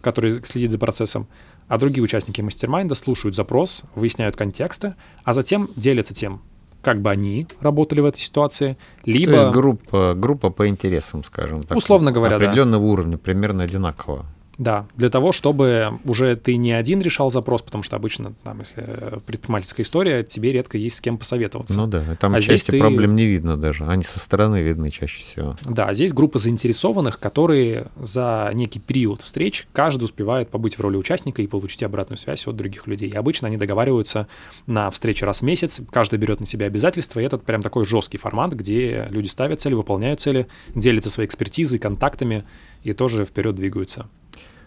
который следит за процессом, а другие участники мастер-майнда слушают запрос, выясняют контексты, а затем делятся тем, как бы они работали в этой ситуации, либо... То есть группа, группа по интересам, скажем так. Условно говоря, да. Определенного уровня, примерно одинаково. Да, для того, чтобы уже ты не один решал запрос, потому что обычно, там, если э, предпринимательская история, тебе редко есть с кем посоветоваться. Ну да, там А части ты- проблем не видно даже. Они со стороны видны чаще всего. Да, здесь группа заинтересованных, которые за некий период встреч каждый успевает побыть в роли участника и получить обратную связь от других людей. И обычно они договариваются на встрече раз в месяц, каждый берет на себя обязательства, и это прям такой жесткий формат, где люди ставят цели, выполняют цели, делятся своей экспертизой, контактами и тоже вперед двигаются.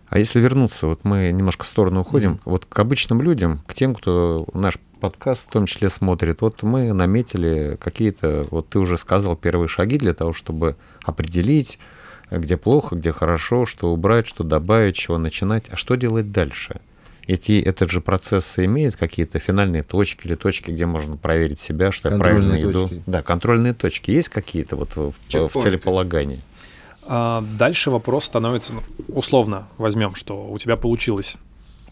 А если вернуться, вот мы немножко в сторону уходим, вот к обычным людям, к тем, кто наш подкаст в том числе смотрит, вот мы наметили какие-то, вот ты уже сказал, первые шаги для того, чтобы определить, где плохо, где хорошо, что убрать, что добавить, чего начинать, а что делать дальше? Эти, этот же процесс имеет какие-то финальные точки или точки, где можно проверить себя, что я правильно Контрольные иду? точки. Да, контрольные точки. Есть какие-то вот в, в целеполагании? А дальше вопрос становится, ну, условно возьмем, что у тебя получилось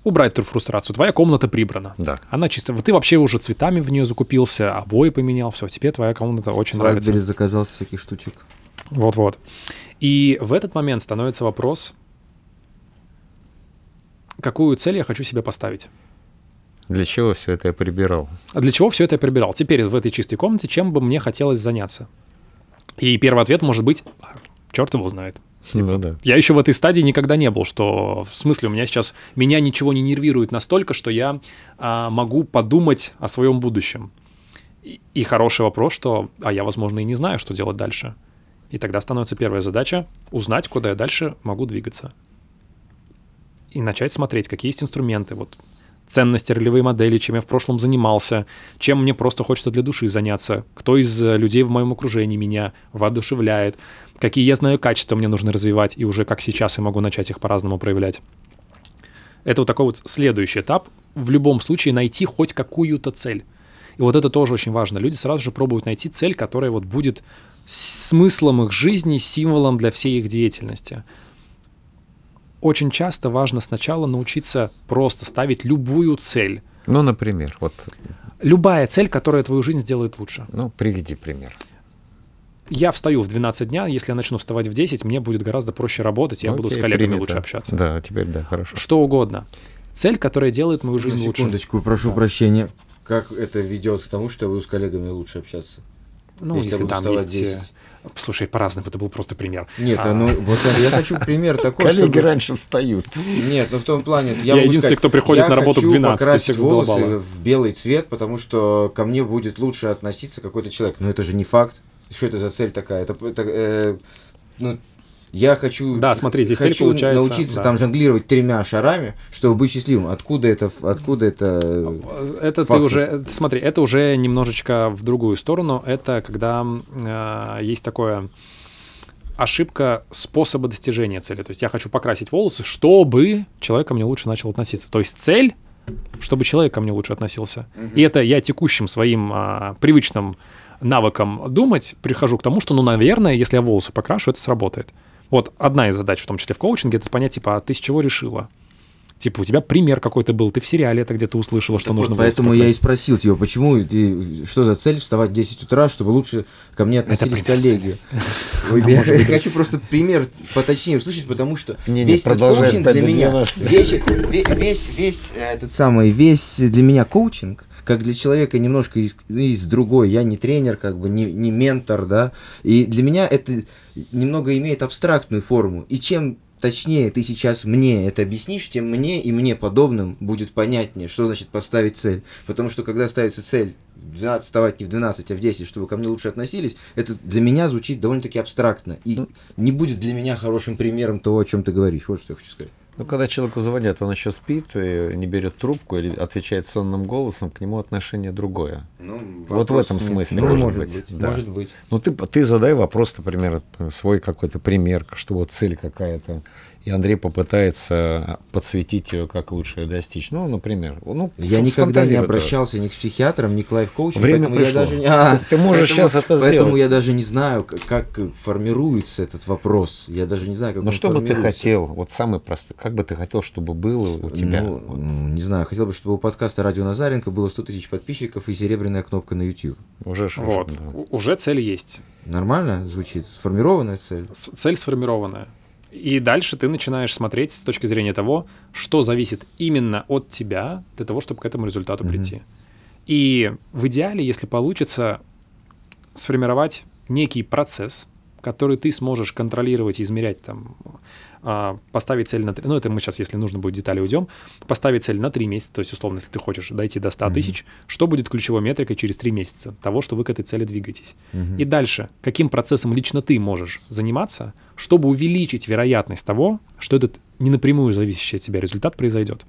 убрать эту фрустрацию, твоя комната прибрана. Да. Она чисто, ты вообще уже цветами в нее закупился, обои поменял, все, тебе твоя комната очень нравится. Вайлдберрис заказал всяких штучек. Вот-вот. И в этот момент становится вопрос, какую цель я хочу себе поставить? Для чего все это я прибирал? А для чего все это я прибирал? Теперь в этой чистой комнате чем бы мне хотелось заняться? И первый ответ может быть, черт его знает. Ну да. Я еще в этой стадии никогда не был, что в смысле у меня сейчас меня ничего не нервирует настолько, что я а, могу подумать о своем будущем. И, и хороший вопрос, что а я, возможно, и не знаю, что делать дальше. И тогда становится первая задача узнать, куда я дальше могу двигаться. И начать смотреть, какие есть инструменты. Вот ценности, ролевые модели, чем я в прошлом занимался, чем мне просто хочется для души заняться, кто из э, людей в моем окружении меня воодушевляет, какие я знаю качества мне нужно развивать, и уже как сейчас я могу начать их по-разному проявлять. Это вот такой вот следующий этап. В любом случае найти хоть какую-то цель. И вот это тоже очень важно. Люди сразу же пробуют найти цель, которая вот будет смыслом их жизни, символом для всей их деятельности очень часто важно сначала научиться просто ставить любую цель. Ну, например, вот. Любая цель, которая твою жизнь сделает лучше. Ну, приведи пример. Я встаю в 12 дня, если я начну вставать в 10, мне будет гораздо проще работать, я Ну, буду с коллегами принято. лучше общаться. Да, теперь да, хорошо. Что угодно. Цель, которая делает мою жизнь лучше. секундочку, прошу Да. прощения. Как это ведет к тому, что я буду с коллегами лучше общаться? Ну, если если, я буду там вставать есть... в э, 10. Слушай, по-разному, это был просто пример. Нет, А, ну вот я хочу пример такой, Коллеги чтобы... раньше встают. Нет, ну в том плане, я, Я могу единственный, сказать, кто приходит я на работу хочу 12, покрасить всех волосы задолбало. в белый цвет, потому что ко мне будет лучше относиться какой-то человек. Но это же не факт. Что это за цель такая? Это, это, э, ну, я хочу, Да, смотри, здесь хочу получается, научиться да. там жонглировать тремя шарами, чтобы быть счастливым. Откуда это? Откуда это? Это ты факты. уже, э, смотри, это уже немножечко в другую сторону. Это когда э, есть такое ошибка способа достижения цели. То есть я хочу покрасить волосы, чтобы человек ко мне лучше начал относиться. То есть цель, чтобы человек ко мне лучше относился. И это я текущим своим а, привычным навыком думать прихожу к тому, что, ну, наверное, если я волосы покрашу, это сработает. Вот одна из задач, в том числе в коучинге, это понять, типа, а ты с чего решила? Типа, у тебя пример какой-то был, ты в сериале это где-то услышала, что Так нужно вот, поэтому я и спросил тебя, почему, ты- что за цель вставать в 10 утра, чтобы лучше ко мне относились коллеги. [laughs] Ой, я, хочу просто пример поточнее услышать, потому что весь этот коучинг для меня, весь, ве- весь, весь э, этот самый, весь для меня коучинг, как для человека немножко из, из другой, я не тренер, как бы, не, не ментор, да, и для меня это немного имеет абстрактную форму, и чем точнее ты сейчас мне это объяснишь, тем мне и мне подобным будет понятнее, что значит поставить цель. Потому что когда ставится цель в 12 вставать не в 12, а в 10, чтобы ко мне лучше относились, это для меня звучит довольно-таки абстрактно. И не будет для меня хорошим примером того, о чем ты говоришь. Вот что я хочу сказать. Ну, когда человеку звонят, он еще спит, и не берет трубку или отвечает сонным голосом, к нему отношение другое. Ну, Вот в этом смысле Ну, может может быть, быть. да. Может быть. Ну, ты, ты задай вопрос, например, свой какой-то пример, что вот цель какая-то, и Андрей попытается подсветить ее, как лучше ее достичь. Ну, например. Ну, Я никогда не обращался ни к психиатрам, ни к лайф-коучам, Время поэтому я пришло. даже не... [laughs] А, Ты- можешь поэтому- щас это Поэтому сделать. я даже не знаю, как формируется этот вопрос. Я даже не знаю, как Ну, он что бы ты хотел? Вот самый простой. Как бы ты хотел, чтобы было у тебя? Ну, Вот. не знаю, хотел бы, чтобы у подкаста Радио Назаренко было 100 тысяч подписчиков и серебряная кнопка на YouTube. Уже Вот, да. уже цель есть. Нормально звучит? Сформированная цель? С- цель сформированная. И дальше ты начинаешь смотреть с точки зрения того, что зависит именно от тебя для того, чтобы к этому результату Мгм. прийти. И в идеале, если получится сформировать некий процесс, который ты сможешь контролировать и измерять там, а, поставить цель на... Ну, это мы сейчас, если нужно будет детали уйдем. Поставить цель на 3 месяца, то есть, условно, если ты хочешь дойти до 100 Мгм. тысяч, что будет ключевой метрикой через 3 месяца того, что вы к этой цели двигаетесь? Мгм. И дальше, каким процессом лично ты можешь заниматься, чтобы увеличить вероятность того, что этот не напрямую зависящий от тебя результат произойдет.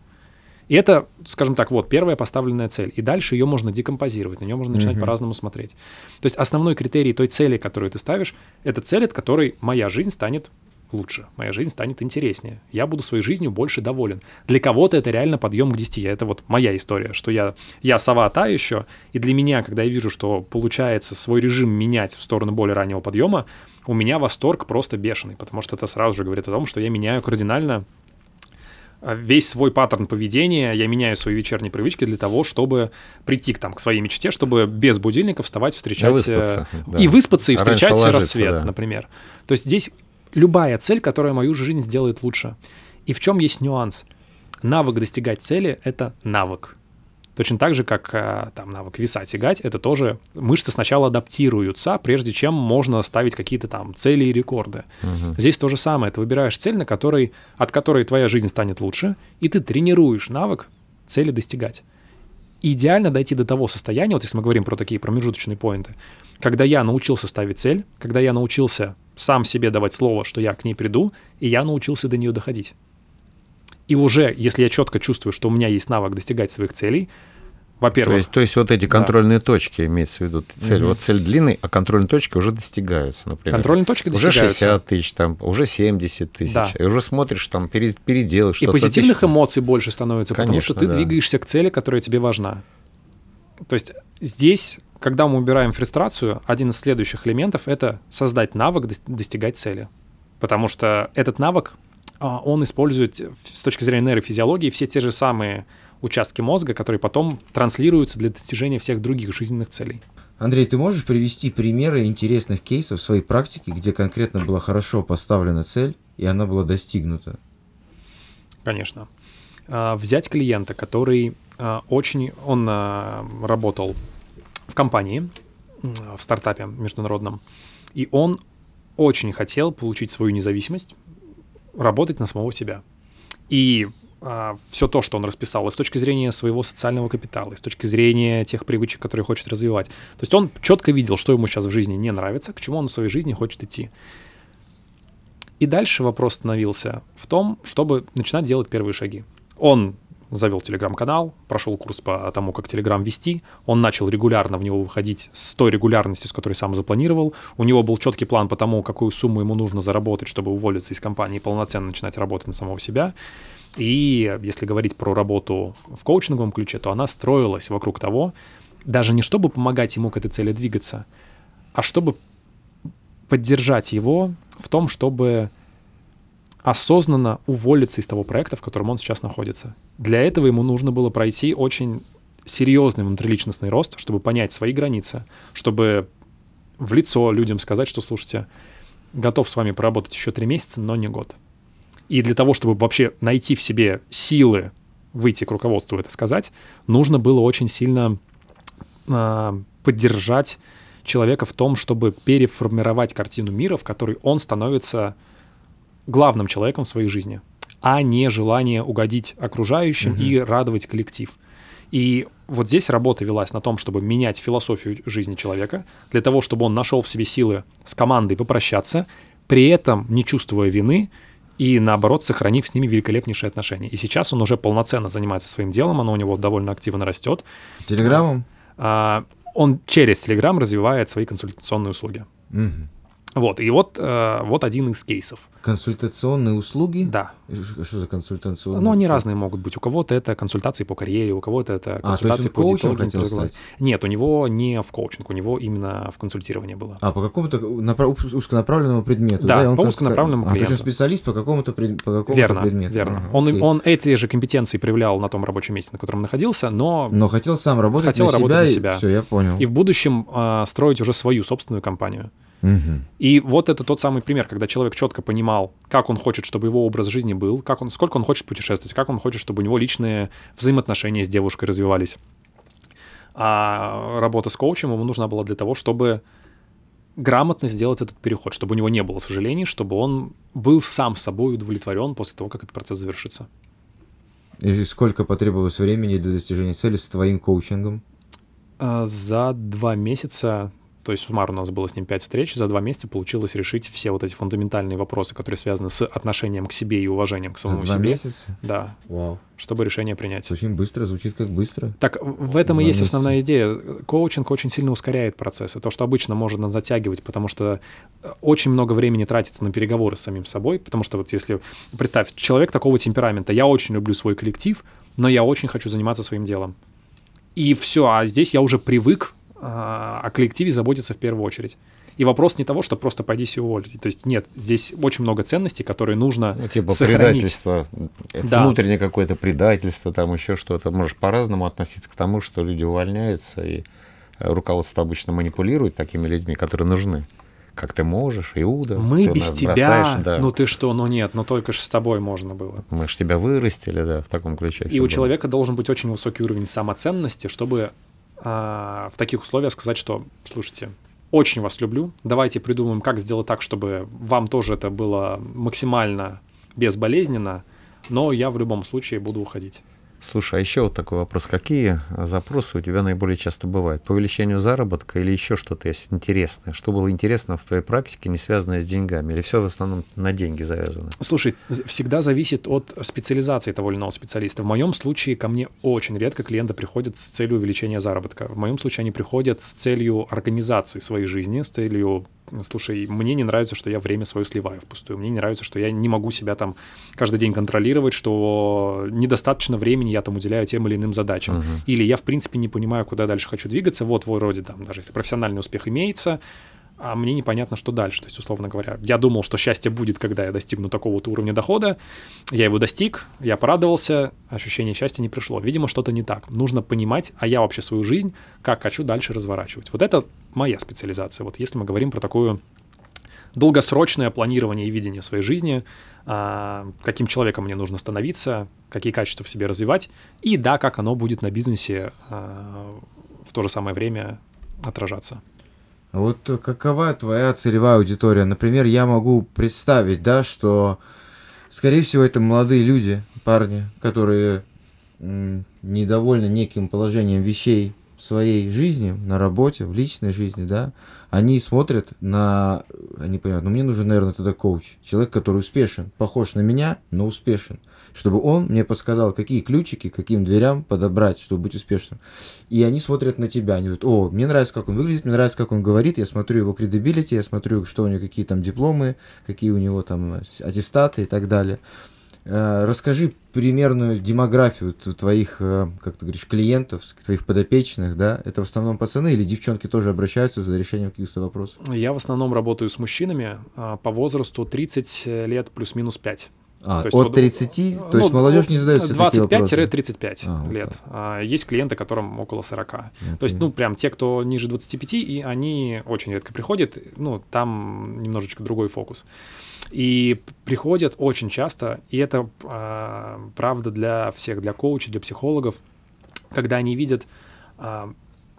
И это, скажем так, вот первая поставленная цель. И дальше ее можно декомпозировать, на нее можно начинать Мгм. по-разному смотреть. То есть основной критерий той цели, которую ты ставишь, это цель, от которой моя жизнь станет лучше, моя жизнь станет интереснее. Я буду своей жизнью больше доволен. Для кого-то это реально подъем к 10. Это вот моя история, что я, я сова та еще, и для меня, когда я вижу, что получается свой режим менять в сторону более раннего подъема, у меня восторг просто бешеный, потому что это сразу же говорит о том, что я меняю кардинально а, весь свой паттерн поведения, я меняю свои вечерние привычки для того, чтобы прийти к, там, к своей мечте, чтобы без будильника вставать, встречать... выспаться, э, да. И выспаться, и встречать ложиться, рассвет, да. например. То есть здесь любая цель, которая мою жизнь сделает лучше. И в чем есть нюанс? Навык достигать цели — это навык. Точно так же, как э, там навык веса тягать, это тоже мышцы сначала адаптируются, прежде чем можно ставить какие-то там цели и рекорды. Мгм. Здесь то же самое. Ты выбираешь цель, на которой, от которой твоя жизнь станет лучше, и ты тренируешь навык цели достигать. Идеально дойти до того состояния, вот если мы говорим про такие промежуточные поинты, когда я научился ставить цель, когда я научился сам себе давать слово, что я к ней приду, и я научился до нее доходить. И уже, если я четко чувствую, что у меня есть навык достигать своих целей, То во-первых, есть, то есть вот эти Да. контрольные точки имеется в виду цель. Мгм. Вот цель длинной, а контрольные точки уже достигаются, например. контрольные точки Уже достигаются. 60 тысяч, там, уже 70 тысяч. Да. И уже смотришь, там, пере- переделал И что-то. позитивных тысяч. эмоций больше становится, потому что Конечно, ты да. двигаешься к цели, которая тебе важна. То есть здесь, когда мы убираем фрустрацию, один из следующих элементов — это создать навык дос- достигать цели. Потому что этот навык, он использует с точки зрения нейрофизиологии все те же самые участки мозга, которые потом транслируются для достижения всех других жизненных целей. Андрей, ты можешь привести примеры интересных кейсов в своей практике, где конкретно была хорошо поставлена цель, и она была достигнута? Конечно. А, Взять клиента, который а, очень... Он а, работал в компании, в стартапе международном, и он очень хотел получить свою независимость, работать на самого себя. И все то, что он расписал, и с точки зрения своего социального капитала, и с точки зрения тех привычек, которые хочет развивать. То есть он четко видел, что ему сейчас в жизни не нравится, к чему он в своей жизни хочет идти. И дальше вопрос становился в том, чтобы начинать делать первые шаги. Он завел телеграм-канал, прошел курс по тому, как телеграм вести, он начал регулярно в него выходить с той регулярностью, с которой сам запланировал. У него был четкий план по тому, какую сумму ему нужно заработать, чтобы уволиться из компании и полноценно начинать работать на самого себя. И если говорить про работу в коучинговом ключе, то она строилась вокруг того, даже не чтобы помогать ему к этой цели двигаться, а чтобы поддержать его в том, чтобы осознанно уволиться из того проекта, в котором он сейчас находится. Для этого ему нужно было пройти очень серьезный внутриличностный рост, чтобы понять свои границы, чтобы в лицо людям сказать, что, слушайте, готов с вами поработать еще три месяца, но не год. И для того, чтобы вообще найти в себе силы выйти к руководству это сказать, нужно было очень сильно а, поддержать человека в том, чтобы переформировать картину мира, в которой он становится главным человеком в своей жизни, а не желание угодить окружающим Мгм. и радовать коллектив. И вот здесь работа велась на том, чтобы менять философию жизни человека, для того, чтобы он нашел в себе силы с командой попрощаться, при этом не чувствуя вины и, наоборот, сохранив с ними великолепнейшие отношения. И сейчас он уже полноценно занимается своим делом, оно у него довольно активно растет. Телеграммом? А, Он через Telegram развивает свои консультационные услуги. Мгм. Вот, и вот, э, вот один из кейсов. Консультационные услуги? Да. Что за консультационные Но они услуги? разные могут быть. У кого-то это консультации по карьере, у кого-то это А, то есть консультации он по коучем хотел стать? Нет, у него не в коучинг, у него именно в консультирование было. А, по какому-то напра- уз- узконаправленному предмету, Да, да? И он по узконаправленному А, то есть он клиенту. специалист по какому-то, пред- по какому-то верно, предмету? верно. Ага, он, окей. он эти же компетенции проявлял на том рабочем месте, на котором находился, но Но хотел сам работать Хотел на работать себя, на и себя. все, я понял. и в будущем э, строить уже свою собственную компанию. Мгм. И вот это тот самый пример, когда человек четко понимал, как он хочет, чтобы его образ жизни был, как он, сколько он хочет путешествовать, как он хочет, чтобы у него личные взаимоотношения с девушкой развивались. А работа с коучем ему нужна была для того, чтобы грамотно сделать этот переход, чтобы у него не было сожалений, чтобы он был сам собой удовлетворен после того, как этот процесс завершится. И сколько потребовалось времени для достижения цели с твоим коучингом? А, За два месяца, то есть суммарно у нас было с ним пять встреч, за два месяца получилось решить все вот эти фундаментальные вопросы, которые связаны с отношением к себе и уважением к За самому два себе. месяца? Да, Вау. чтобы решение принять. Очень быстро, звучит как быстро. Так в этом и есть месяца. основная идея. Коучинг очень сильно ускоряет процессы. То, что обычно можно затягивать, потому что э, очень много времени тратится на переговоры с самим собой, потому что вот если, представь, человек такого темперамента, я очень люблю свой коллектив, но я очень хочу заниматься своим делом. И все, а здесь я уже привык о коллективе заботиться в первую очередь. И вопрос не того, что просто пойдись и уволить. То есть нет, здесь очень много ценностей, которые нужно Ну, типа сохранить. предательство, Да. внутреннее какое-то предательство, там еще что-то. Можешь по-разному относиться к тому, что люди увольняются, и руководство обычно манипулирует такими людьми, которые нужны, как ты можешь, Иуда. Мы без тебя, бросаешь, да. ну ты что, ну нет, ну только ж с тобой можно было. Мы же тебя вырастили, да, в таком ключе. И у было. человека должен быть очень высокий уровень самоценности, чтобы а, в таких условиях сказать, что, слушайте, очень вас люблю, давайте придумаем, как сделать так, чтобы вам тоже это было максимально безболезненно, но я в любом случае буду уходить. Слушай, а еще вот такой вопрос. Какие запросы у тебя наиболее часто бывают? По увеличению заработка или еще что-то есть интересное? Что было интересно в твоей практике, не связанное с деньгами? Или все в основном на деньги завязано? Слушай, всегда зависит от специализации того или иного специалиста. В моем случае ко мне очень редко клиенты приходят с целью увеличения заработка. В моем случае они приходят с целью организации своей жизни, с целью слушай, мне не нравится, что я время свое сливаю впустую, мне не нравится, что я не могу себя там каждый день контролировать, что недостаточно времени я там уделяю тем или иным задачам. Мгм. Или я, в принципе, не понимаю, куда дальше хочу двигаться. Вот вроде там, даже если профессиональный успех имеется, а мне непонятно, что дальше. То есть, условно говоря, я думал, что счастье будет, когда я достигну такого-то уровня дохода. Я его достиг, я порадовался, ощущение счастья не пришло. Видимо, что-то не так. Нужно понимать, а я вообще свою жизнь как хочу дальше разворачивать. Вот это моя специализация. Вот если мы говорим про такое долгосрочное планирование и видение своей жизни, а, каким человеком мне нужно становиться, какие качества в себе развивать, и да, как оно будет на бизнесе а, в то же самое время отражаться. Вот какова твоя целевая аудитория? Например, я могу представить, да, что, скорее всего, это молодые люди, парни, которые недовольны неким положением вещей в своей жизни, на работе, в личной жизни, да, они смотрят на... Они понимают, ну мне нужен, наверное, тогда коуч. Человек, который успешен, похож на меня, но успешен. Чтобы он мне подсказал, какие ключики, каким дверям подобрать, чтобы быть успешным. И они смотрят на тебя, они говорят, о, мне нравится, как он выглядит, мне нравится, как он говорит, я смотрю его кредибилити, я смотрю, что у него, какие там дипломы, какие у него там аттестаты и так далее. Э, Расскажи примерную демографию твоих, э, как ты говоришь, клиентов, твоих подопечных, да? Это в основном пацаны или девчонки тоже обращаются за решением каких-то вопросов? Я в основном работаю с мужчинами а, по возрасту 30 лет плюс-минус 5. А, То есть от вот, 30, то ну, есть молодежь не задает себе такие вопросы? 25-35 А, вот лет. А, Есть клиенты, которым около 40. Окей. То есть, ну, прям те, кто ниже 25, и они очень редко приходят, ну, там немножечко другой фокус. И приходят очень часто, и это а, правда для всех, для коучей, для психологов, когда они видят а,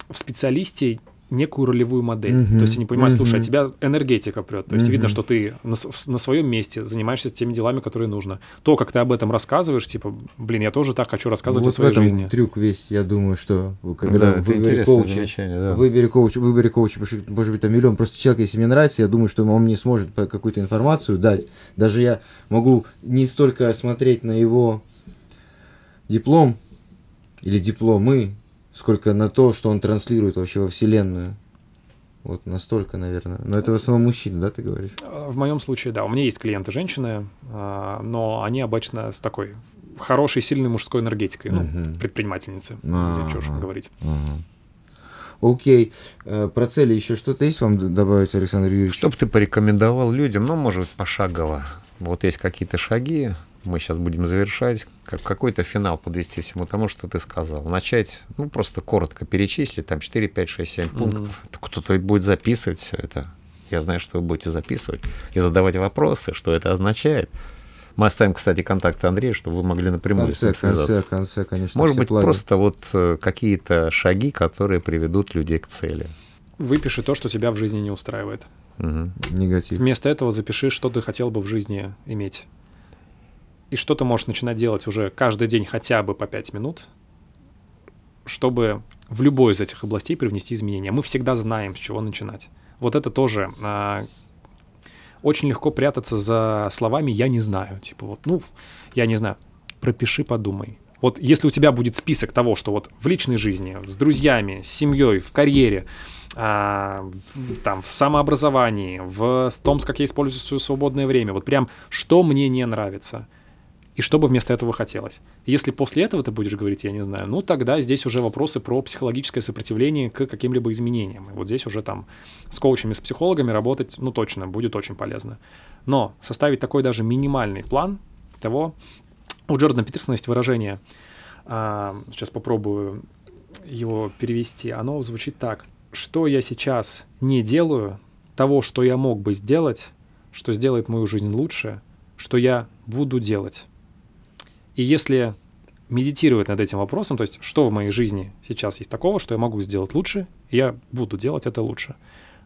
в специалисте некую ролевую модель. Мгм, То есть они понимают, слушай, а тебя энергетика прет. То есть видно, Мгм. что ты на, на своем месте занимаешься теми делами, которые нужно. То, как ты об этом рассказываешь, типа, блин, я тоже так хочу рассказывать вот о своей в этом жизни. трюк весь, я думаю, что когда Да, в это выборе интересное коуча, да. в выборе коуча, в выборе коуча, потому что, может быть, там миллион, просто человек, если мне нравится, я думаю, что он мне сможет какую-то информацию дать. Даже я могу не столько смотреть на его диплом или дипломы, сколько на то, что он транслирует вообще во Вселенную. Вот настолько, наверное. Но это в основном мужчины, да, ты говоришь? А, В моем случае, да, у меня есть клиенты женщины, а, но они обычно с такой хорошей, сильной мужской энергетикой, ну, Мгм. предпринимательницы, не знаю, что уж говорить. Окей. Э, Про цели еще что-то есть вам добавить, Александр Юрьевич? Что бы ты порекомендовал людям, ну, может быть, пошагово. Вот есть какие-то шаги, мы сейчас будем завершать, как какой-то финал подвести всему тому, что ты сказал. Начать, ну, просто коротко перечислить, там 4, 5, 6, 7 пунктов. Кто-то будет записывать все это. Я знаю, что вы будете записывать и задавать вопросы, что это означает. Мы оставим, кстати, контакты Андрея, чтобы вы могли напрямую с конце, ним конце, связаться. конце, конечно. Может быть, плаги. просто вот э, какие-то шаги, которые приведут людей к цели. Выпиши то, что тебя в жизни не устраивает. Мгм. негатив. Вместо этого запиши, что ты хотел бы в жизни иметь. И что ты можешь начинать делать уже каждый день хотя бы по 5 минут, чтобы в любой из этих областей привнести изменения. Мы всегда знаем, с чего начинать. Вот это тоже а, очень легко прятаться за словами «я не знаю». Типа вот, ну, я не знаю. Пропиши, подумай. Вот если у тебя будет список того, что вот в личной жизни, с друзьями, с семьей, в карьере, а, в- там, в самообразовании, в том, как я использую свое свободное время, вот прям что мне не нравится, и что бы вместо этого хотелось. Если после этого ты будешь говорить, я не знаю, ну тогда здесь уже вопросы про психологическое сопротивление к каким-либо изменениям. И вот здесь уже там с коучами, с психологами работать, ну точно, будет очень полезно. Но составить такой даже минимальный план того, у Джордана Питерсона есть выражение, а, сейчас попробую его перевести, оно звучит так, что я сейчас не делаю, того, что я мог бы сделать, что сделает мою жизнь лучше, что я буду делать. И если медитировать над этим вопросом, то есть что в моей жизни сейчас есть такого, что я могу сделать лучше, и я буду делать это лучше,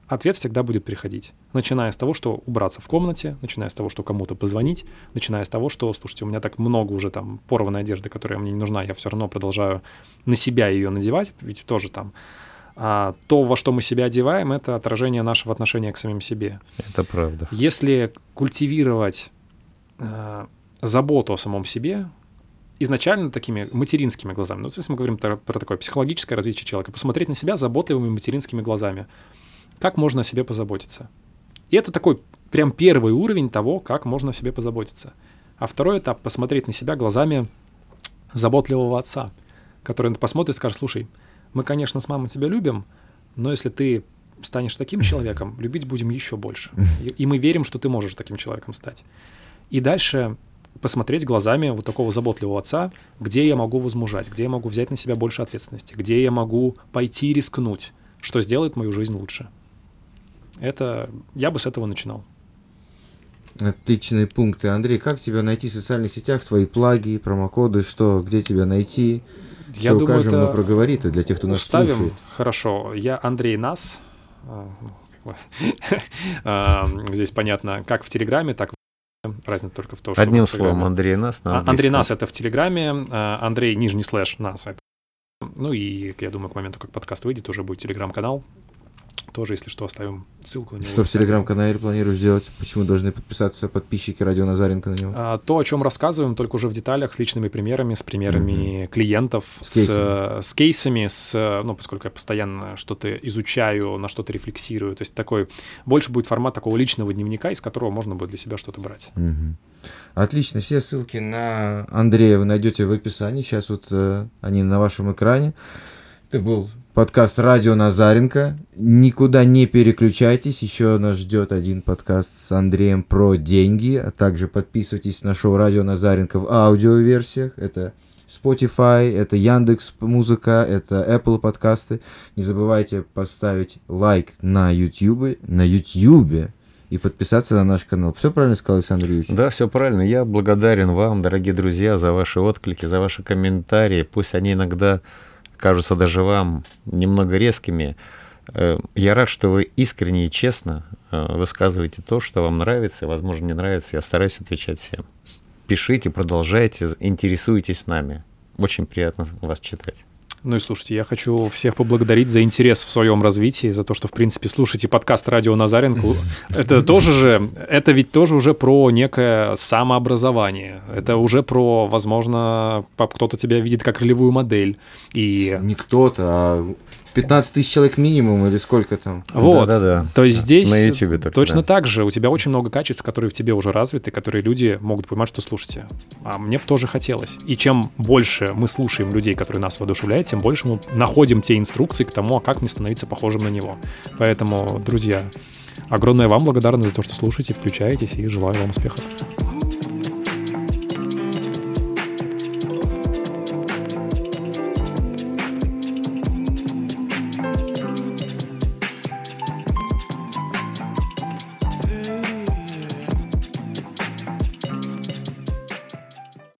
ответ всегда будет приходить. Начиная с того, что убраться в комнате, начиная с того, что кому-то позвонить, начиная с того, что, слушайте, у меня так много уже там порванной одежды, которая мне не нужна, я все равно продолжаю на себя ее надевать, ведь тоже там а то, во что мы себя одеваем, это отражение нашего отношения к самим себе. Это правда. Если культивировать э, заботу о самом себе, изначально такими материнскими глазами, ну, если мы говорим про, про такое психологическое развитие человека, посмотреть на себя заботливыми материнскими глазами, как можно о себе позаботиться. И это такой прям первый уровень того, как можно о себе позаботиться. А второй этап — посмотреть на себя глазами заботливого отца, который посмотрит и скажет, слушай, мы, конечно, с мамой тебя любим, но если ты станешь таким человеком, любить будем еще больше. [laughs] И, мы верим, что ты можешь таким человеком стать. И дальше посмотреть глазами вот такого заботливого отца, где я могу возмужать, где я могу взять на себя больше ответственности, где я могу пойти рискнуть, что сделает мою жизнь лучше. Это я бы с этого начинал. Отличные пункты. Андрей, как тебя найти в социальных сетях, твои плаги, промокоды, что, где тебя найти? Я Все думаю, укажем, это... проговорит, и для тех, кто нас Ставим. слушает. Хорошо. Я Андрей Нас. [laughs] А, ну, [laughs] а, здесь понятно, как в Телеграме, так Разница только в том, что... Одним словом, Андрей Нас на Андрей Нас — это в Телеграме, а, Андрей нижний слэш Нас — это... Ну и, я думаю, к моменту, как подкаст выйдет, уже будет Телеграм-канал, тоже, если что, оставим ссылку на него. Что в Телеграм-канале планируешь делать? Почему должны подписаться подписчики Радио Назаренко на него? А, то, о чем рассказываем, только уже в деталях, с личными примерами, с примерами угу. клиентов, с, с кейсами, с, с кейсами, с, ну, поскольку я постоянно что-то изучаю, на что-то рефлексирую. То есть такой, больше будет формат такого личного дневника, из которого можно будет для себя что-то брать. Угу. Отлично. Все ссылки на Андрея вы найдете в описании. Сейчас вот э, они на вашем экране. Это был подкаст «Радио Назаренко». Никуда не переключайтесь, еще нас ждет один подкаст с Андреем про деньги, а также подписывайтесь на шоу «Радио Назаренко» в аудиоверсиях. Это Spotify, это Яндекс Музыка, это Apple подкасты. Не забывайте поставить лайк на YouTube, на YouTube и подписаться на наш канал. Все правильно сказал Александр Юрьевич? Да, все правильно. Я благодарен вам, дорогие друзья, за ваши отклики, за ваши комментарии. Пусть они иногда кажутся даже вам немного резкими, э, я рад, что вы искренне и честно э, высказываете то, что вам нравится, возможно, не нравится. Я стараюсь отвечать всем. Пишите, продолжайте, интересуйтесь нами. Очень приятно вас читать. Ну и слушайте, я хочу всех поблагодарить за интерес в своем развитии, за то, что, в принципе, слушаете подкаст «Радио Назаренко». Это [laughs] тоже же, это ведь тоже уже про некое самообразование. Это уже про, возможно, кто-то тебя видит как ролевую модель. И... Не кто-то, а 15 тысяч человек минимум или сколько там? Вот, да, да, да. То есть здесь на YouTube только, точно да. так же. У тебя очень много качеств, которые в тебе уже развиты, которые люди могут понимать, что слушайте. А мне бы тоже хотелось. И чем больше мы слушаем людей, которые нас воодушевляют, тем больше мы находим те инструкции к тому, а как мне становиться похожим на него. Поэтому, друзья, огромная вам благодарность за то, что слушаете, включаетесь, и желаю вам успехов.